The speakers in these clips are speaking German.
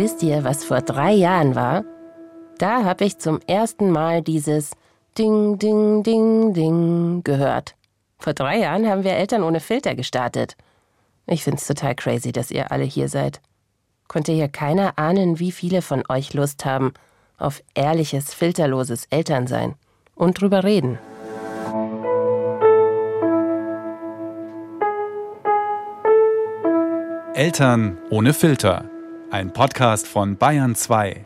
Wisst ihr, was vor drei Jahren war? Da habe ich zum ersten Mal dieses Ding, Ding, Ding, Ding gehört. Vor drei Jahren haben wir Eltern ohne Filter gestartet. Ich find's total crazy, dass ihr alle hier seid. Konnte hier keiner ahnen, wie viele von euch Lust haben auf ehrliches, filterloses Elternsein und drüber reden. Eltern ohne Filter. Ein Podcast von Bayern 2.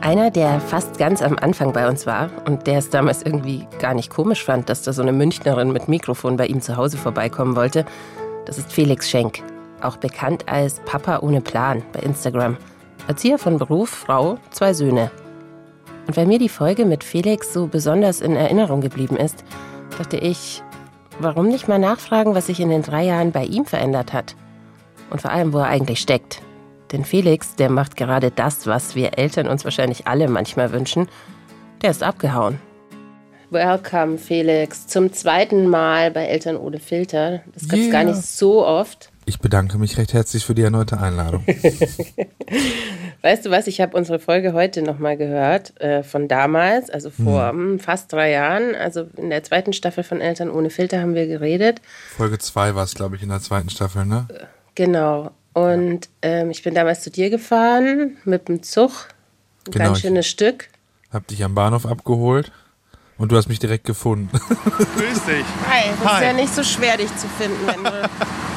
Einer, der fast ganz am Anfang bei uns war und der es damals irgendwie gar nicht komisch fand, dass da so eine Münchnerin mit Mikrofon bei ihm zu Hause vorbeikommen wollte, das ist Felix Schenk, auch bekannt als Papa ohne Plan bei Instagram. Erzieher von Beruf, Frau, zwei Söhne. Und weil mir die Folge mit Felix so besonders in Erinnerung geblieben ist, dachte ich, Warum nicht mal nachfragen, was sich in den drei Jahren bei ihm verändert hat? Und vor allem, wo er eigentlich steckt. Denn Felix, der macht gerade das, was wir Eltern uns wahrscheinlich alle manchmal wünschen. Der ist abgehauen. Welcome, Felix, zum zweiten Mal bei Eltern ohne Filter. Das gibt's yeah. gar nicht so oft. Ich bedanke mich recht herzlich für die erneute Einladung. weißt du was, ich habe unsere Folge heute nochmal gehört, äh, von damals, also vor hm. fast drei Jahren. Also in der zweiten Staffel von Eltern ohne Filter haben wir geredet. Folge zwei war es, glaube ich, in der zweiten Staffel, ne? Genau. Und ähm, ich bin damals zu dir gefahren mit dem Zug. Ein genau, ganz schönes Stück. Hab dich am Bahnhof abgeholt. Und du hast mich direkt gefunden. Grüß dich. Hi, es ist ja nicht so schwer, dich zu finden, wenn du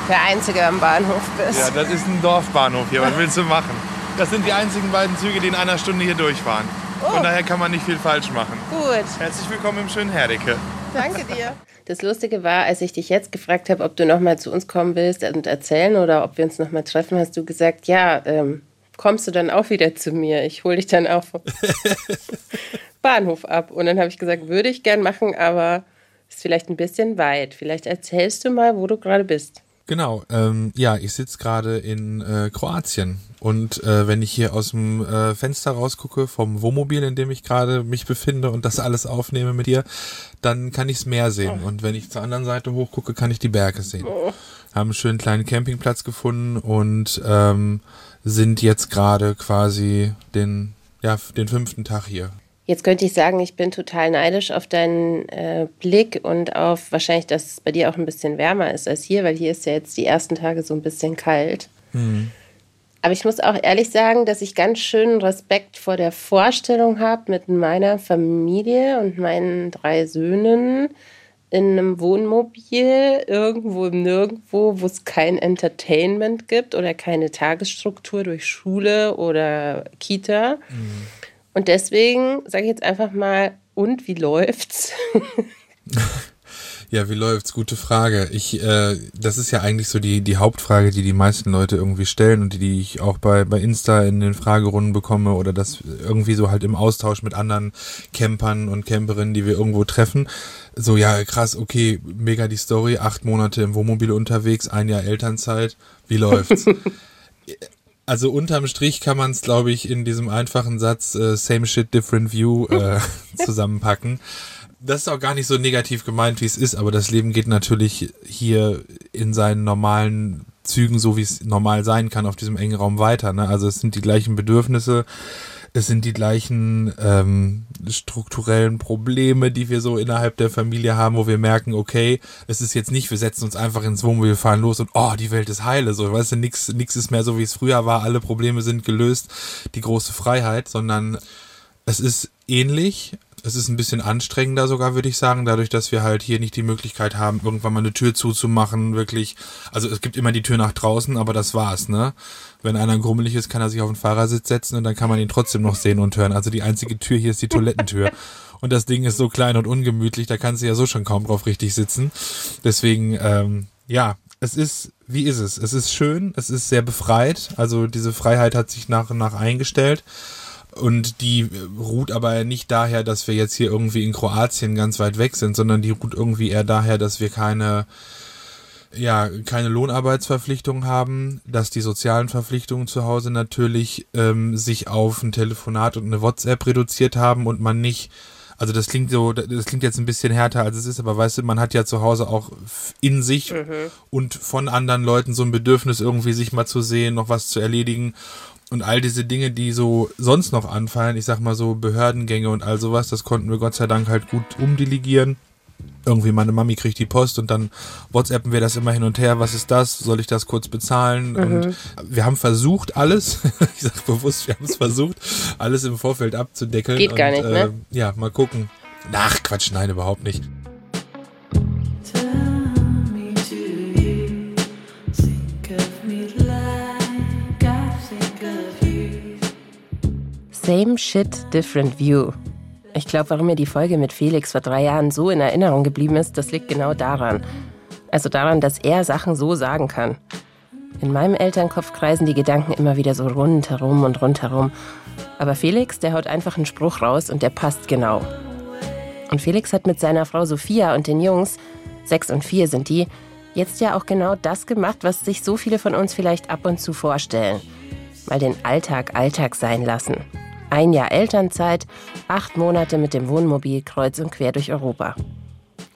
der Einzige am Bahnhof bist. Ja, das ist ein Dorfbahnhof hier. Was willst du machen? Das sind die einzigen beiden Züge, die in einer Stunde hier durchfahren. Oh. Von daher kann man nicht viel falsch machen. Gut. Herzlich willkommen im schönen Herdecke. Danke dir. Das Lustige war, als ich dich jetzt gefragt habe, ob du noch mal zu uns kommen willst und erzählen oder ob wir uns noch mal treffen, hast du gesagt, ja, ähm, kommst du dann auch wieder zu mir? Ich hole dich dann auch vom Bahnhof ab. Und dann habe ich gesagt, würde ich gern machen, aber ist vielleicht ein bisschen weit. Vielleicht erzählst du mal, wo du gerade bist. Genau, ähm, ja, ich sitze gerade in äh, Kroatien und äh, wenn ich hier aus dem äh, Fenster rausgucke vom Wohnmobil, in dem ich gerade mich befinde und das alles aufnehme mit dir, dann kann ich das Meer sehen oh. und wenn ich zur anderen Seite hochgucke, kann ich die Berge sehen. Oh. Haben einen schönen kleinen Campingplatz gefunden und ähm, sind jetzt gerade quasi den ja den fünften Tag hier. Jetzt könnte ich sagen, ich bin total neidisch auf deinen äh, Blick und auf wahrscheinlich, dass es bei dir auch ein bisschen wärmer ist als hier, weil hier ist ja jetzt die ersten Tage so ein bisschen kalt. Mhm. Aber ich muss auch ehrlich sagen, dass ich ganz schön Respekt vor der Vorstellung habe, mit meiner Familie und meinen drei Söhnen in einem Wohnmobil irgendwo im Nirgendwo, wo es kein Entertainment gibt oder keine Tagesstruktur durch Schule oder Kita. Mhm und deswegen sage ich jetzt einfach mal, und wie läuft's? Ja, wie läuft's? Gute Frage. Ich, äh, das ist ja eigentlich so die die Hauptfrage, die die meisten Leute irgendwie stellen und die, die ich auch bei bei Insta in den Fragerunden bekomme oder das irgendwie so halt im Austausch mit anderen Campern und Camperinnen, die wir irgendwo treffen. So ja, krass, okay, mega die Story, acht Monate im Wohnmobil unterwegs, ein Jahr Elternzeit. Wie läuft's? Also unterm Strich kann man es, glaube ich, in diesem einfachen Satz äh, Same Shit, Different View äh, zusammenpacken. Das ist auch gar nicht so negativ gemeint, wie es ist, aber das Leben geht natürlich hier in seinen normalen Zügen, so wie es normal sein kann, auf diesem engen Raum weiter. Ne? Also es sind die gleichen Bedürfnisse, es sind die gleichen ähm, strukturellen Probleme, die wir so innerhalb der Familie haben, wo wir merken, okay, es ist jetzt nicht, wir setzen uns einfach ins Wohnmobil, fahren los und oh, die Welt ist heile, so, weißt du, nix, nix ist mehr so, wie es früher war, alle Probleme sind gelöst, die große Freiheit, sondern es ist ähnlich, es ist ein bisschen anstrengender sogar, würde ich sagen, dadurch, dass wir halt hier nicht die Möglichkeit haben, irgendwann mal eine Tür zuzumachen, wirklich. Also es gibt immer die Tür nach draußen, aber das war's, ne? Wenn einer grummelig ist, kann er sich auf den Fahrersitz setzen und dann kann man ihn trotzdem noch sehen und hören. Also die einzige Tür hier ist die Toilettentür. Und das Ding ist so klein und ungemütlich, da kannst du ja so schon kaum drauf richtig sitzen. Deswegen, ähm, ja, es ist, wie ist es? Es ist schön, es ist sehr befreit. Also diese Freiheit hat sich nach und nach eingestellt. Und die ruht aber nicht daher, dass wir jetzt hier irgendwie in Kroatien ganz weit weg sind, sondern die ruht irgendwie eher daher, dass wir keine ja, keine Lohnarbeitsverpflichtung haben, dass die sozialen Verpflichtungen zu Hause natürlich ähm, sich auf ein Telefonat und eine WhatsApp reduziert haben und man nicht Also das klingt so, das klingt jetzt ein bisschen härter, als es ist, aber weißt du, man hat ja zu Hause auch in sich mhm. und von anderen Leuten so ein Bedürfnis irgendwie sich mal zu sehen, noch was zu erledigen und all diese Dinge, die so sonst noch anfallen, ich sag mal so Behördengänge und all sowas, das konnten wir Gott sei Dank halt gut umdelegieren irgendwie meine Mami kriegt die Post und dann WhatsAppen wir das immer hin und her. Was ist das? Soll ich das kurz bezahlen? Mhm. Und wir haben versucht, alles, ich sage bewusst, wir haben es versucht, alles im Vorfeld abzudeckeln. Geht und, gar nicht, ne? Äh, ja, mal gucken. Ach, Quatsch, nein, überhaupt nicht. Same shit, different view. Ich glaube, warum mir die Folge mit Felix vor drei Jahren so in Erinnerung geblieben ist, das liegt genau daran. Also daran, dass er Sachen so sagen kann. In meinem Elternkopf kreisen die Gedanken immer wieder so rundherum und rundherum. Aber Felix, der haut einfach einen Spruch raus und der passt genau. Und Felix hat mit seiner Frau Sophia und den Jungs, sechs und vier sind die, jetzt ja auch genau das gemacht, was sich so viele von uns vielleicht ab und zu vorstellen. Mal den Alltag Alltag sein lassen. Ein Jahr Elternzeit, acht Monate mit dem Wohnmobil kreuz und quer durch Europa.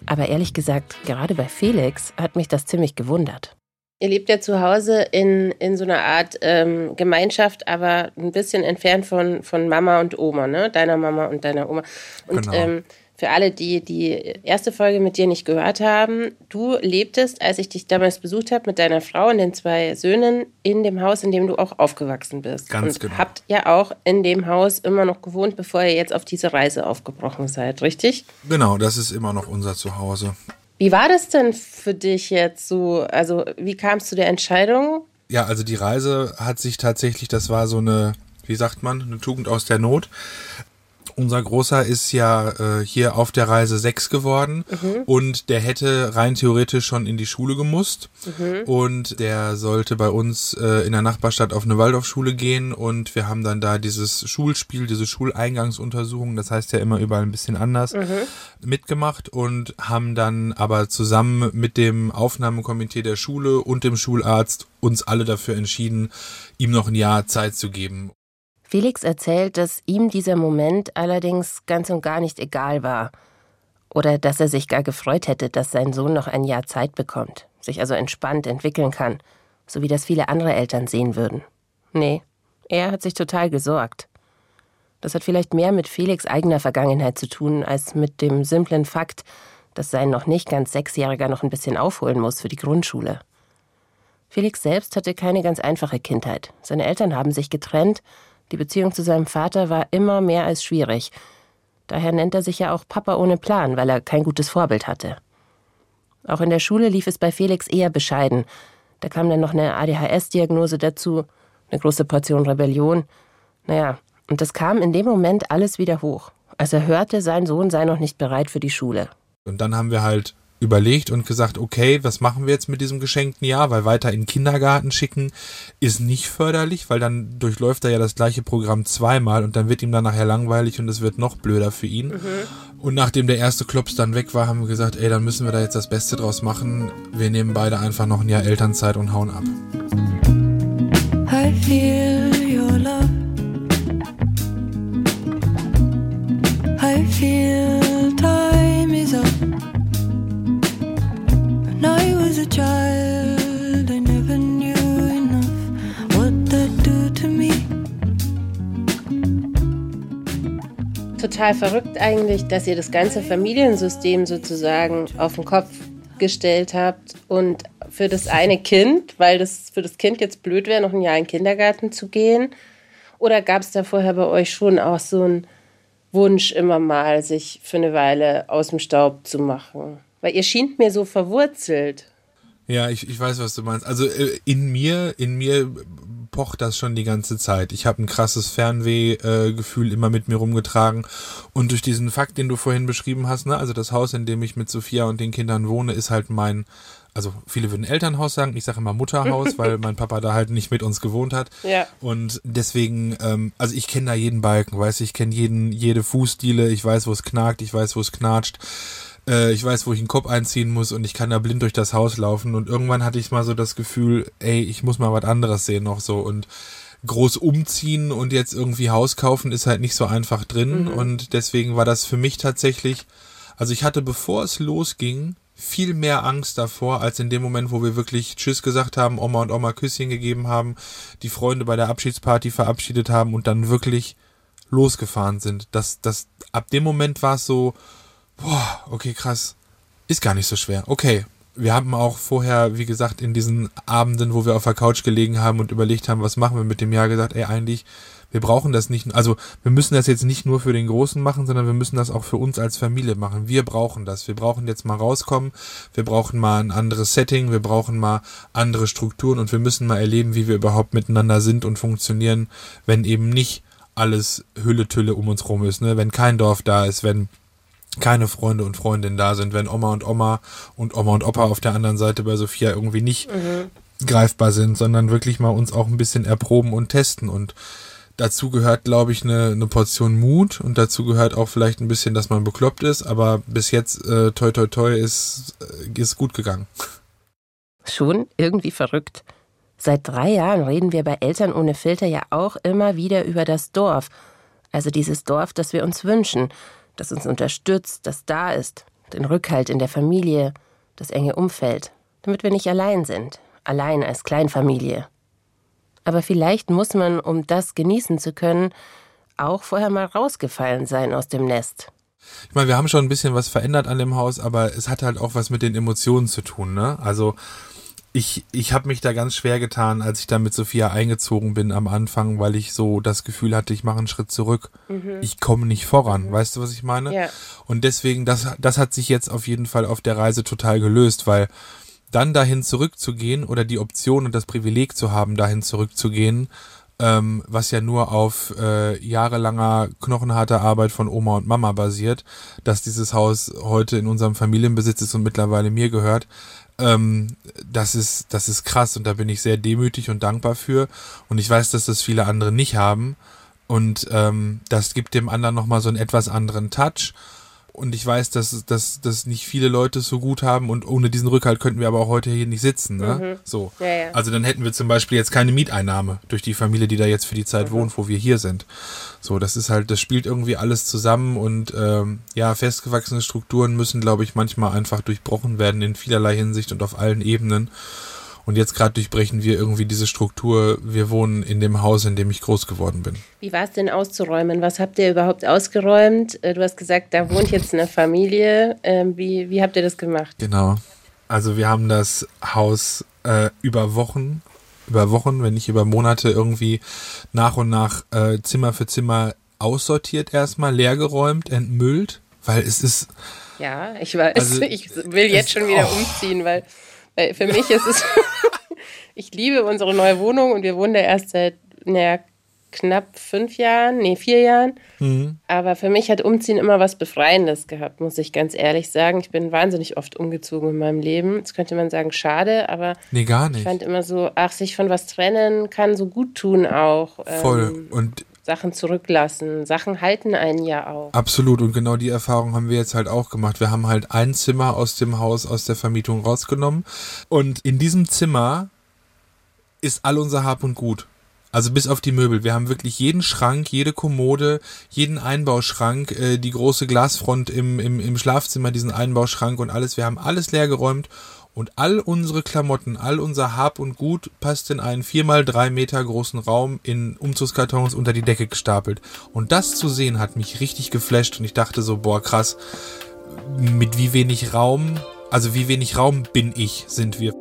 Aber ehrlich gesagt, gerade bei Felix hat mich das ziemlich gewundert. Ihr lebt ja zu Hause in, in so einer Art ähm, Gemeinschaft, aber ein bisschen entfernt von, von Mama und Oma, ne? Deiner Mama und deiner Oma. Und genau. ähm, für alle, die die erste Folge mit dir nicht gehört haben, du lebtest, als ich dich damals besucht habe, mit deiner Frau und den zwei Söhnen in dem Haus, in dem du auch aufgewachsen bist. Ganz und genau. habt ja auch in dem Haus immer noch gewohnt, bevor ihr jetzt auf diese Reise aufgebrochen seid, richtig? Genau, das ist immer noch unser Zuhause. Wie war das denn für dich jetzt so? Also, wie kam es zu der Entscheidung? Ja, also die Reise hat sich tatsächlich, das war so eine, wie sagt man, eine Tugend aus der Not. Unser Großer ist ja äh, hier auf der Reise sechs geworden mhm. und der hätte rein theoretisch schon in die Schule gemusst mhm. und der sollte bei uns äh, in der Nachbarstadt auf eine Waldorfschule gehen und wir haben dann da dieses Schulspiel, diese Schuleingangsuntersuchung, das heißt ja immer überall ein bisschen anders, mhm. mitgemacht und haben dann aber zusammen mit dem Aufnahmekomitee der Schule und dem Schularzt uns alle dafür entschieden, ihm noch ein Jahr Zeit zu geben. Felix erzählt, dass ihm dieser Moment allerdings ganz und gar nicht egal war. Oder dass er sich gar gefreut hätte, dass sein Sohn noch ein Jahr Zeit bekommt, sich also entspannt entwickeln kann, so wie das viele andere Eltern sehen würden. Nee, er hat sich total gesorgt. Das hat vielleicht mehr mit Felix eigener Vergangenheit zu tun, als mit dem simplen Fakt, dass sein noch nicht ganz Sechsjähriger noch ein bisschen aufholen muss für die Grundschule. Felix selbst hatte keine ganz einfache Kindheit. Seine Eltern haben sich getrennt die Beziehung zu seinem Vater war immer mehr als schwierig. Daher nennt er sich ja auch Papa ohne Plan, weil er kein gutes Vorbild hatte. Auch in der Schule lief es bei Felix eher bescheiden. Da kam dann noch eine ADHS-Diagnose dazu, eine große Portion Rebellion. Naja, und das kam in dem Moment alles wieder hoch, als er hörte, sein Sohn sei noch nicht bereit für die Schule. Und dann haben wir halt überlegt und gesagt, okay, was machen wir jetzt mit diesem geschenkten Jahr? Weil weiter in den Kindergarten schicken ist nicht förderlich, weil dann durchläuft er ja das gleiche Programm zweimal und dann wird ihm dann nachher langweilig und es wird noch blöder für ihn. Mhm. Und nachdem der erste Klops dann weg war, haben wir gesagt, ey, dann müssen wir da jetzt das Beste draus machen. Wir nehmen beide einfach noch ein Jahr Elternzeit und hauen ab. I feel your love. I feel Total verrückt eigentlich, dass ihr das ganze Familiensystem sozusagen auf den Kopf gestellt habt und für das eine Kind, weil das für das Kind jetzt blöd wäre, noch ein Jahr in den Kindergarten zu gehen? Oder gab es da vorher bei euch schon auch so einen Wunsch, immer mal sich für eine Weile aus dem Staub zu machen? Weil ihr schien mir so verwurzelt. Ja, ich, ich weiß, was du meinst. Also äh, in mir, in mir pocht das schon die ganze Zeit. Ich habe ein krasses Fernwehgefühl äh, immer mit mir rumgetragen. Und durch diesen Fakt, den du vorhin beschrieben hast, ne, also das Haus, in dem ich mit Sophia und den Kindern wohne, ist halt mein, also viele würden Elternhaus sagen, ich sage immer Mutterhaus, weil mein Papa da halt nicht mit uns gewohnt hat. Ja. Und deswegen, ähm, also ich kenne da jeden Balken, weiß ich kenne jeden, jede Fußdiele, ich weiß, wo es knackt, ich weiß, wo es knatscht äh, ich weiß, wo ich einen Kopf einziehen muss und ich kann da blind durch das Haus laufen. Und irgendwann hatte ich mal so das Gefühl, ey, ich muss mal was anderes sehen noch so. Und groß umziehen und jetzt irgendwie Haus kaufen ist halt nicht so einfach drin. Mhm. Und deswegen war das für mich tatsächlich, also ich hatte, bevor es losging, viel mehr Angst davor, als in dem Moment, wo wir wirklich Tschüss gesagt haben, Oma und Oma Küsschen gegeben haben, die Freunde bei der Abschiedsparty verabschiedet haben und dann wirklich losgefahren sind. Das, das, ab dem Moment war es so, boah, okay, krass. Ist gar nicht so schwer. Okay. Wir haben auch vorher, wie gesagt, in diesen Abenden, wo wir auf der Couch gelegen haben und überlegt haben, was machen wir mit dem Jahr, gesagt, ey, eigentlich, wir brauchen das nicht, also wir müssen das jetzt nicht nur für den Großen machen, sondern wir müssen das auch für uns als Familie machen. Wir brauchen das. Wir brauchen jetzt mal rauskommen, wir brauchen mal ein anderes Setting, wir brauchen mal andere Strukturen und wir müssen mal erleben, wie wir überhaupt miteinander sind und funktionieren, wenn eben nicht alles Hülle-Tülle um uns rum ist, ne? Wenn kein Dorf da ist, wenn keine Freunde und Freundinnen da sind, wenn Oma und Oma und Oma und Opa auf der anderen Seite bei Sophia irgendwie nicht mhm. greifbar sind, sondern wirklich mal uns auch ein bisschen erproben und testen. Und dazu gehört, glaube ich, eine, eine Portion Mut und dazu gehört auch vielleicht ein bisschen, dass man bekloppt ist, aber bis jetzt, äh, toi toi toi, ist, äh, ist gut gegangen. Schon irgendwie verrückt. Seit drei Jahren reden wir bei Eltern ohne Filter ja auch immer wieder über das Dorf. Also dieses Dorf, das wir uns wünschen das uns unterstützt, das da ist, den Rückhalt in der Familie, das enge Umfeld, damit wir nicht allein sind, allein als Kleinfamilie. Aber vielleicht muss man, um das genießen zu können, auch vorher mal rausgefallen sein aus dem Nest. Ich meine, wir haben schon ein bisschen was verändert an dem Haus, aber es hat halt auch was mit den Emotionen zu tun, ne? Also ich, ich habe mich da ganz schwer getan, als ich da mit Sophia eingezogen bin am Anfang, weil ich so das Gefühl hatte, ich mache einen Schritt zurück. Mhm. Ich komme nicht voran. Mhm. Weißt du, was ich meine? Ja. Und deswegen, das, das hat sich jetzt auf jeden Fall auf der Reise total gelöst, weil dann dahin zurückzugehen oder die Option und das Privileg zu haben, dahin zurückzugehen, ähm, was ja nur auf äh, jahrelanger knochenharter Arbeit von Oma und Mama basiert, dass dieses Haus heute in unserem Familienbesitz ist und mittlerweile mir gehört, ähm, das ist, das ist krass und da bin ich sehr demütig und dankbar für. Und ich weiß, dass das viele andere nicht haben. Und ähm, das gibt dem anderen nochmal so einen etwas anderen Touch und ich weiß, dass, dass, dass nicht viele Leute es so gut haben und ohne diesen Rückhalt könnten wir aber auch heute hier nicht sitzen. Ne? Mhm. So. Ja, ja. Also dann hätten wir zum Beispiel jetzt keine Mieteinnahme durch die Familie, die da jetzt für die Zeit mhm. wohnt, wo wir hier sind. So, das ist halt, das spielt irgendwie alles zusammen und ähm, ja, festgewachsene Strukturen müssen, glaube ich, manchmal einfach durchbrochen werden in vielerlei Hinsicht und auf allen Ebenen. Und jetzt gerade durchbrechen wir irgendwie diese Struktur. Wir wohnen in dem Haus, in dem ich groß geworden bin. Wie war es denn auszuräumen? Was habt ihr überhaupt ausgeräumt? Äh, du hast gesagt, da wohnt jetzt eine Familie. Ähm, wie, wie habt ihr das gemacht? Genau. Also wir haben das Haus äh, über Wochen, über Wochen, wenn nicht über Monate irgendwie nach und nach äh, Zimmer für Zimmer aussortiert erstmal, leergeräumt, entmüllt, weil es ist. Ja, ich weiß, also, ich will jetzt schon wieder oh. umziehen, weil weil für mich ist es, ich liebe unsere neue Wohnung und wir wohnen da erst seit naja, knapp fünf Jahren, nee, vier Jahren. Mhm. Aber für mich hat Umziehen immer was Befreiendes gehabt, muss ich ganz ehrlich sagen. Ich bin wahnsinnig oft umgezogen in meinem Leben. Jetzt könnte man sagen, schade, aber nee, gar nicht. ich fand immer so, ach, sich von was trennen kann so gut tun auch. Voll. Ähm, und Sachen zurücklassen. Sachen halten einen ja auch. Absolut. Und genau die Erfahrung haben wir jetzt halt auch gemacht. Wir haben halt ein Zimmer aus dem Haus, aus der Vermietung rausgenommen. Und in diesem Zimmer ist all unser Hab und Gut. Also bis auf die Möbel. Wir haben wirklich jeden Schrank, jede Kommode, jeden Einbauschrank, äh, die große Glasfront im, im, im Schlafzimmer, diesen Einbauschrank und alles. Wir haben alles leer geräumt und all unsere Klamotten, all unser Hab und Gut passt in einen viermal drei Meter großen Raum in Umzugskartons unter die Decke gestapelt. Und das zu sehen hat mich richtig geflasht und ich dachte so, boah, krass, mit wie wenig Raum, also wie wenig Raum bin ich, sind wir.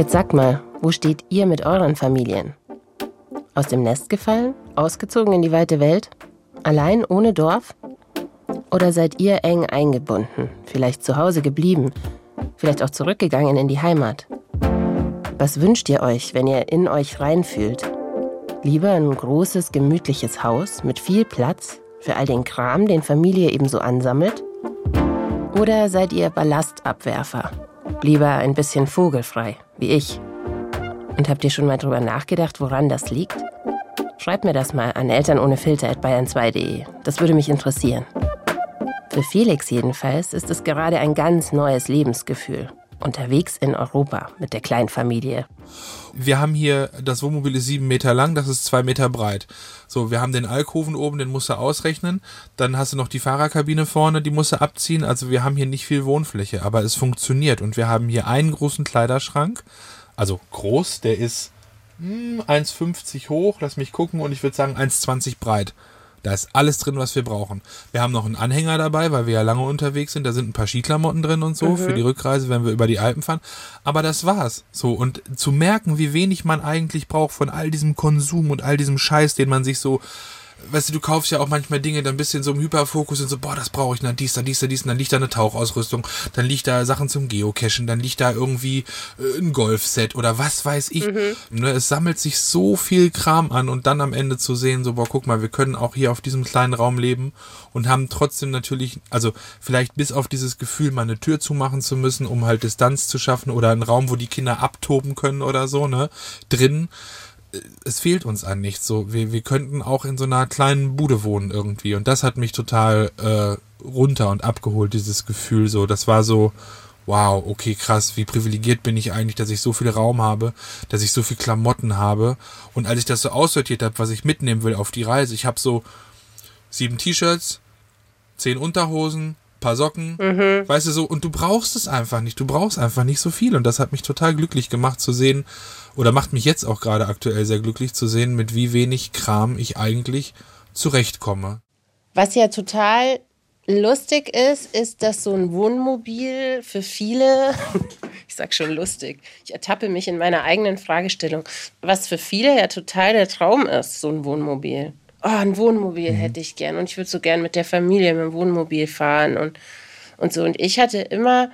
Jetzt sag mal, wo steht ihr mit euren Familien? Aus dem Nest gefallen? Ausgezogen in die weite Welt? Allein ohne Dorf? Oder seid ihr eng eingebunden? Vielleicht zu Hause geblieben? Vielleicht auch zurückgegangen in die Heimat? Was wünscht ihr euch, wenn ihr in euch reinfühlt? Lieber ein großes, gemütliches Haus mit viel Platz für all den Kram, den Familie ebenso ansammelt? Oder seid ihr Ballastabwerfer? Lieber ein bisschen vogelfrei, wie ich. Und habt ihr schon mal drüber nachgedacht, woran das liegt? Schreibt mir das mal an elternohnefilter.bayern2.de. Das würde mich interessieren. Für Felix jedenfalls ist es gerade ein ganz neues Lebensgefühl. Unterwegs in Europa mit der kleinen Familie. Wir haben hier, das Wohnmobil ist sieben Meter lang, das ist zwei Meter breit. So, wir haben den Alkoven oben, den musst du ausrechnen. Dann hast du noch die Fahrerkabine vorne, die musst du abziehen. Also wir haben hier nicht viel Wohnfläche, aber es funktioniert. Und wir haben hier einen großen Kleiderschrank. Also groß, der ist hm, 1,50 hoch, lass mich gucken, und ich würde sagen 1,20 breit. Da ist alles drin, was wir brauchen. Wir haben noch einen Anhänger dabei, weil wir ja lange unterwegs sind. Da sind ein paar Skiklamotten drin und so mhm. für die Rückreise, wenn wir über die Alpen fahren. Aber das war's. So. Und zu merken, wie wenig man eigentlich braucht von all diesem Konsum und all diesem Scheiß, den man sich so weißt du, du kaufst ja auch manchmal Dinge dann ein bisschen so im Hyperfokus und so, boah, das brauche ich, dann dies, dann dies, dann dies, dann liegt da eine Tauchausrüstung, dann liegt da Sachen zum Geocachen, dann liegt da irgendwie äh, ein Golfset oder was weiß ich. Mhm. Ne, es sammelt sich so viel Kram an und dann am Ende zu sehen, so, boah, guck mal, wir können auch hier auf diesem kleinen Raum leben und haben trotzdem natürlich, also vielleicht bis auf dieses Gefühl, mal eine Tür zumachen zu müssen, um halt Distanz zu schaffen oder einen Raum, wo die Kinder abtoben können oder so, ne, drin es fehlt uns an nichts. So, wir, wir könnten auch in so einer kleinen Bude wohnen irgendwie. Und das hat mich total äh, runter und abgeholt, dieses Gefühl. So, das war so, wow, okay, krass, wie privilegiert bin ich eigentlich, dass ich so viel Raum habe, dass ich so viel Klamotten habe. Und als ich das so aussortiert habe, was ich mitnehmen will auf die Reise, ich habe so sieben T-Shirts, zehn Unterhosen, paar Socken, mhm. weißt du so, und du brauchst es einfach nicht. Du brauchst einfach nicht so viel. Und das hat mich total glücklich gemacht zu sehen, oder macht mich jetzt auch gerade aktuell sehr glücklich zu sehen, mit wie wenig Kram ich eigentlich zurechtkomme. Was ja total lustig ist, ist, dass so ein Wohnmobil für viele, ich sag schon lustig, ich ertappe mich in meiner eigenen Fragestellung, was für viele ja total der Traum ist, so ein Wohnmobil. Oh, ein Wohnmobil mhm. hätte ich gern und ich würde so gern mit der Familie mit dem Wohnmobil fahren und, und so. Und ich hatte immer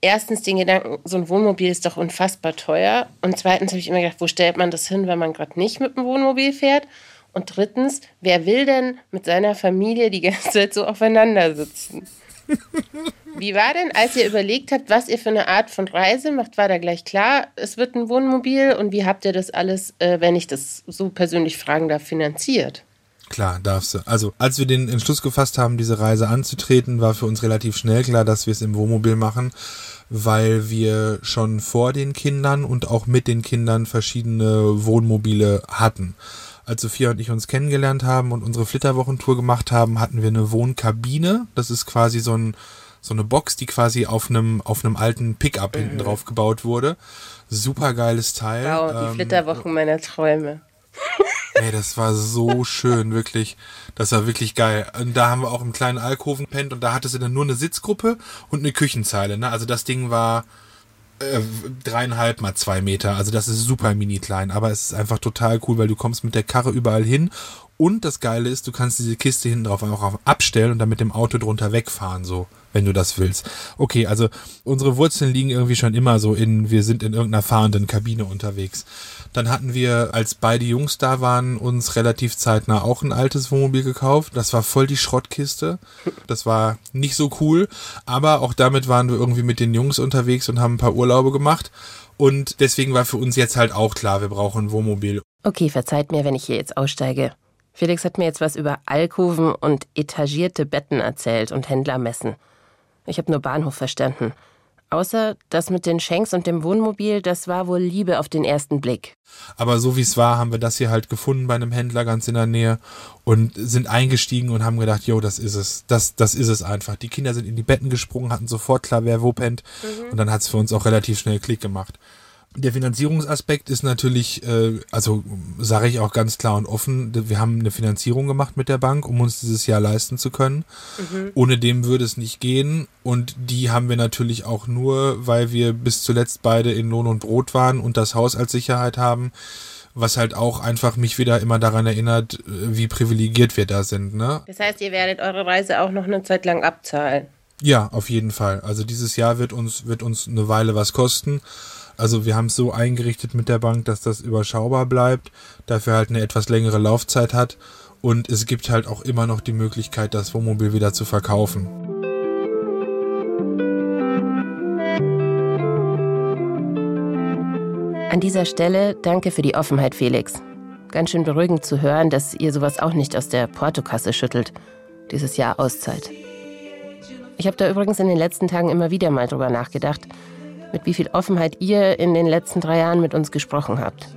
erstens den Gedanken, so ein Wohnmobil ist doch unfassbar teuer. Und zweitens habe ich immer gedacht, wo stellt man das hin, wenn man gerade nicht mit dem Wohnmobil fährt? Und drittens, wer will denn mit seiner Familie die ganze Zeit so aufeinander sitzen? Wie war denn, als ihr überlegt habt, was ihr für eine Art von Reise macht, war da gleich klar, es wird ein Wohnmobil und wie habt ihr das alles, äh, wenn ich das so persönlich fragen darf, finanziert? Klar, darfst du. Also, als wir den Entschluss gefasst haben, diese Reise anzutreten, war für uns relativ schnell klar, dass wir es im Wohnmobil machen, weil wir schon vor den Kindern und auch mit den Kindern verschiedene Wohnmobile hatten. Als Sophia und ich uns kennengelernt haben und unsere Flitterwochentour gemacht haben, hatten wir eine Wohnkabine. Das ist quasi so ein so eine Box, die quasi auf einem auf einem alten Pickup hinten mhm. drauf gebaut wurde. Super geiles Teil. Wow, die ähm, Flitterwochen meiner Träume. Ey, das war so schön, wirklich. Das war wirklich geil. Und da haben wir auch im kleinen Alkoven pennt und da hattest du dann nur eine Sitzgruppe und eine Küchenzeile. Ne? Also das Ding war äh, dreieinhalb mal zwei Meter. Also das ist super mini klein, aber es ist einfach total cool, weil du kommst mit der Karre überall hin. Und das Geile ist, du kannst diese Kiste hinten drauf einfach abstellen und dann mit dem Auto drunter wegfahren, so wenn du das willst. Okay, also unsere Wurzeln liegen irgendwie schon immer so in, wir sind in irgendeiner fahrenden Kabine unterwegs. Dann hatten wir, als beide Jungs da waren, uns relativ zeitnah auch ein altes Wohnmobil gekauft. Das war voll die Schrottkiste. Das war nicht so cool, aber auch damit waren wir irgendwie mit den Jungs unterwegs und haben ein paar Urlaube gemacht. Und deswegen war für uns jetzt halt auch klar, wir brauchen ein Wohnmobil. Okay, verzeiht mir, wenn ich hier jetzt aussteige. Felix hat mir jetzt was über Alkoven und etagierte Betten erzählt und Händlermessen. Ich habe nur Bahnhof verstanden. Außer das mit den Schenks und dem Wohnmobil, das war wohl Liebe auf den ersten Blick. Aber so wie es war, haben wir das hier halt gefunden bei einem Händler ganz in der Nähe und sind eingestiegen und haben gedacht, jo, das ist es. Das, das ist es einfach. Die Kinder sind in die Betten gesprungen, hatten sofort klar, wer wo pennt. Mhm. Und dann hat es für uns auch relativ schnell Klick gemacht. Der Finanzierungsaspekt ist natürlich, äh, also sage ich auch ganz klar und offen, wir haben eine Finanzierung gemacht mit der Bank, um uns dieses Jahr leisten zu können. Mhm. Ohne dem würde es nicht gehen. Und die haben wir natürlich auch nur, weil wir bis zuletzt beide in Lohn und Brot waren und das Haus als Sicherheit haben was halt auch einfach mich wieder immer daran erinnert, äh, wie privilegiert wir da sind. Ne? Das heißt, ihr werdet eure Reise auch noch eine Zeit lang abzahlen. Ja, auf jeden Fall. Also dieses Jahr wird uns, wird uns eine Weile was kosten. Also wir haben es so eingerichtet mit der Bank, dass das überschaubar bleibt, dafür halt eine etwas längere Laufzeit hat und es gibt halt auch immer noch die Möglichkeit, das Wohnmobil wieder zu verkaufen. An dieser Stelle danke für die Offenheit, Felix. Ganz schön beruhigend zu hören, dass ihr sowas auch nicht aus der Portokasse schüttelt. dieses Jahr Auszeit. Ich habe da übrigens in den letzten Tagen immer wieder mal drüber nachgedacht, mit wie viel Offenheit ihr in den letzten drei Jahren mit uns gesprochen habt.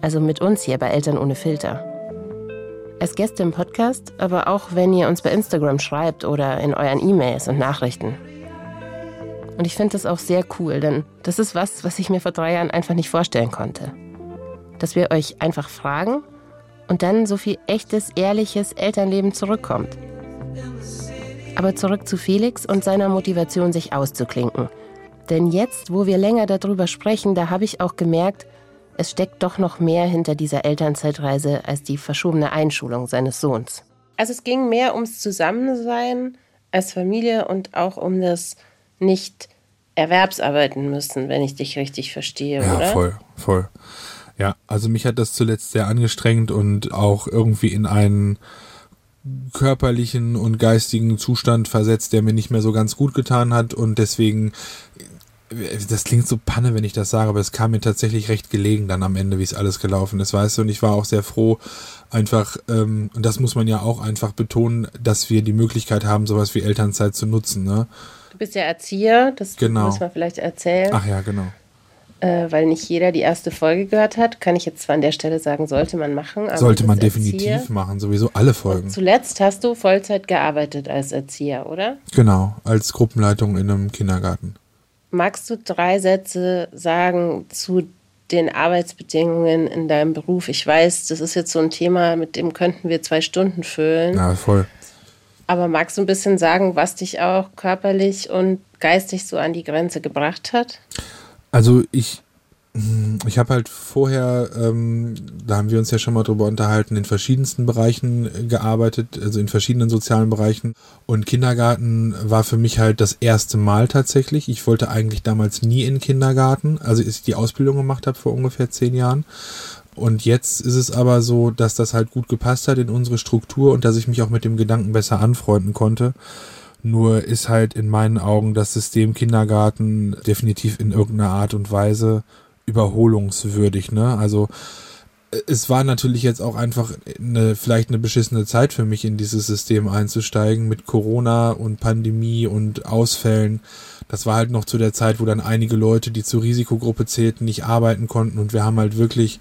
Also mit uns hier bei Eltern ohne Filter. Als Gäste im Podcast, aber auch wenn ihr uns bei Instagram schreibt oder in euren E-Mails und Nachrichten. Und ich finde das auch sehr cool, denn das ist was, was ich mir vor drei Jahren einfach nicht vorstellen konnte. Dass wir euch einfach fragen und dann so viel echtes, ehrliches Elternleben zurückkommt. Aber zurück zu Felix und seiner Motivation, sich auszuklinken. Denn jetzt, wo wir länger darüber sprechen, da habe ich auch gemerkt, es steckt doch noch mehr hinter dieser Elternzeitreise als die verschobene Einschulung seines Sohns. Also es ging mehr ums Zusammensein als Familie und auch um das nicht erwerbsarbeiten müssen, wenn ich dich richtig verstehe, ja, oder? Ja, voll, voll. Ja, also mich hat das zuletzt sehr angestrengt und auch irgendwie in einen körperlichen und geistigen Zustand versetzt, der mir nicht mehr so ganz gut getan hat und deswegen das klingt so panne, wenn ich das sage, aber es kam mir tatsächlich recht gelegen dann am Ende, wie es alles gelaufen ist, weißt du, und ich war auch sehr froh, einfach, ähm, und das muss man ja auch einfach betonen, dass wir die Möglichkeit haben, sowas wie Elternzeit zu nutzen, ne? Du bist ja Erzieher, das genau. muss man vielleicht erzählen. Ach ja, genau äh, weil nicht jeder die erste Folge gehört hat, kann ich jetzt zwar an der Stelle sagen, sollte man machen. sollte man definitiv Erzieher. machen, sowieso alle Folgen. Und zuletzt hast du Vollzeit gearbeitet als Erzieher, oder? Genau, als Gruppenleitung in einem Kindergarten. Magst du drei Sätze sagen zu den Arbeitsbedingungen in deinem Beruf? Ich weiß, das ist jetzt so ein Thema, mit dem könnten wir zwei Stunden füllen. Ja, voll. Aber magst du ein bisschen sagen, was dich auch körperlich und geistig so an die Grenze gebracht hat? Also ich, ich habe halt vorher, ähm, da haben wir uns ja schon mal drüber unterhalten, in verschiedensten Bereichen gearbeitet, also in verschiedenen sozialen Bereichen. Und Kindergarten war für mich halt das erste Mal tatsächlich. Ich wollte eigentlich damals nie in Kindergarten, also als ich die Ausbildung gemacht habe vor ungefähr zehn Jahren. Und jetzt ist es aber so, dass das halt gut gepasst hat in unsere Struktur und dass ich mich auch mit dem Gedanken besser anfreunden konnte. Nur ist halt in meinen Augen das System Kindergarten definitiv in irgendeiner Art und Weise überholungswürdig, ne? Also es war natürlich jetzt auch einfach eine, vielleicht eine beschissene Zeit für mich, in dieses System einzusteigen mit Corona und Pandemie und Ausfällen. Das war halt noch zu der Zeit, wo dann einige Leute, die zur Risikogruppe zählten, nicht arbeiten konnten und wir haben halt wirklich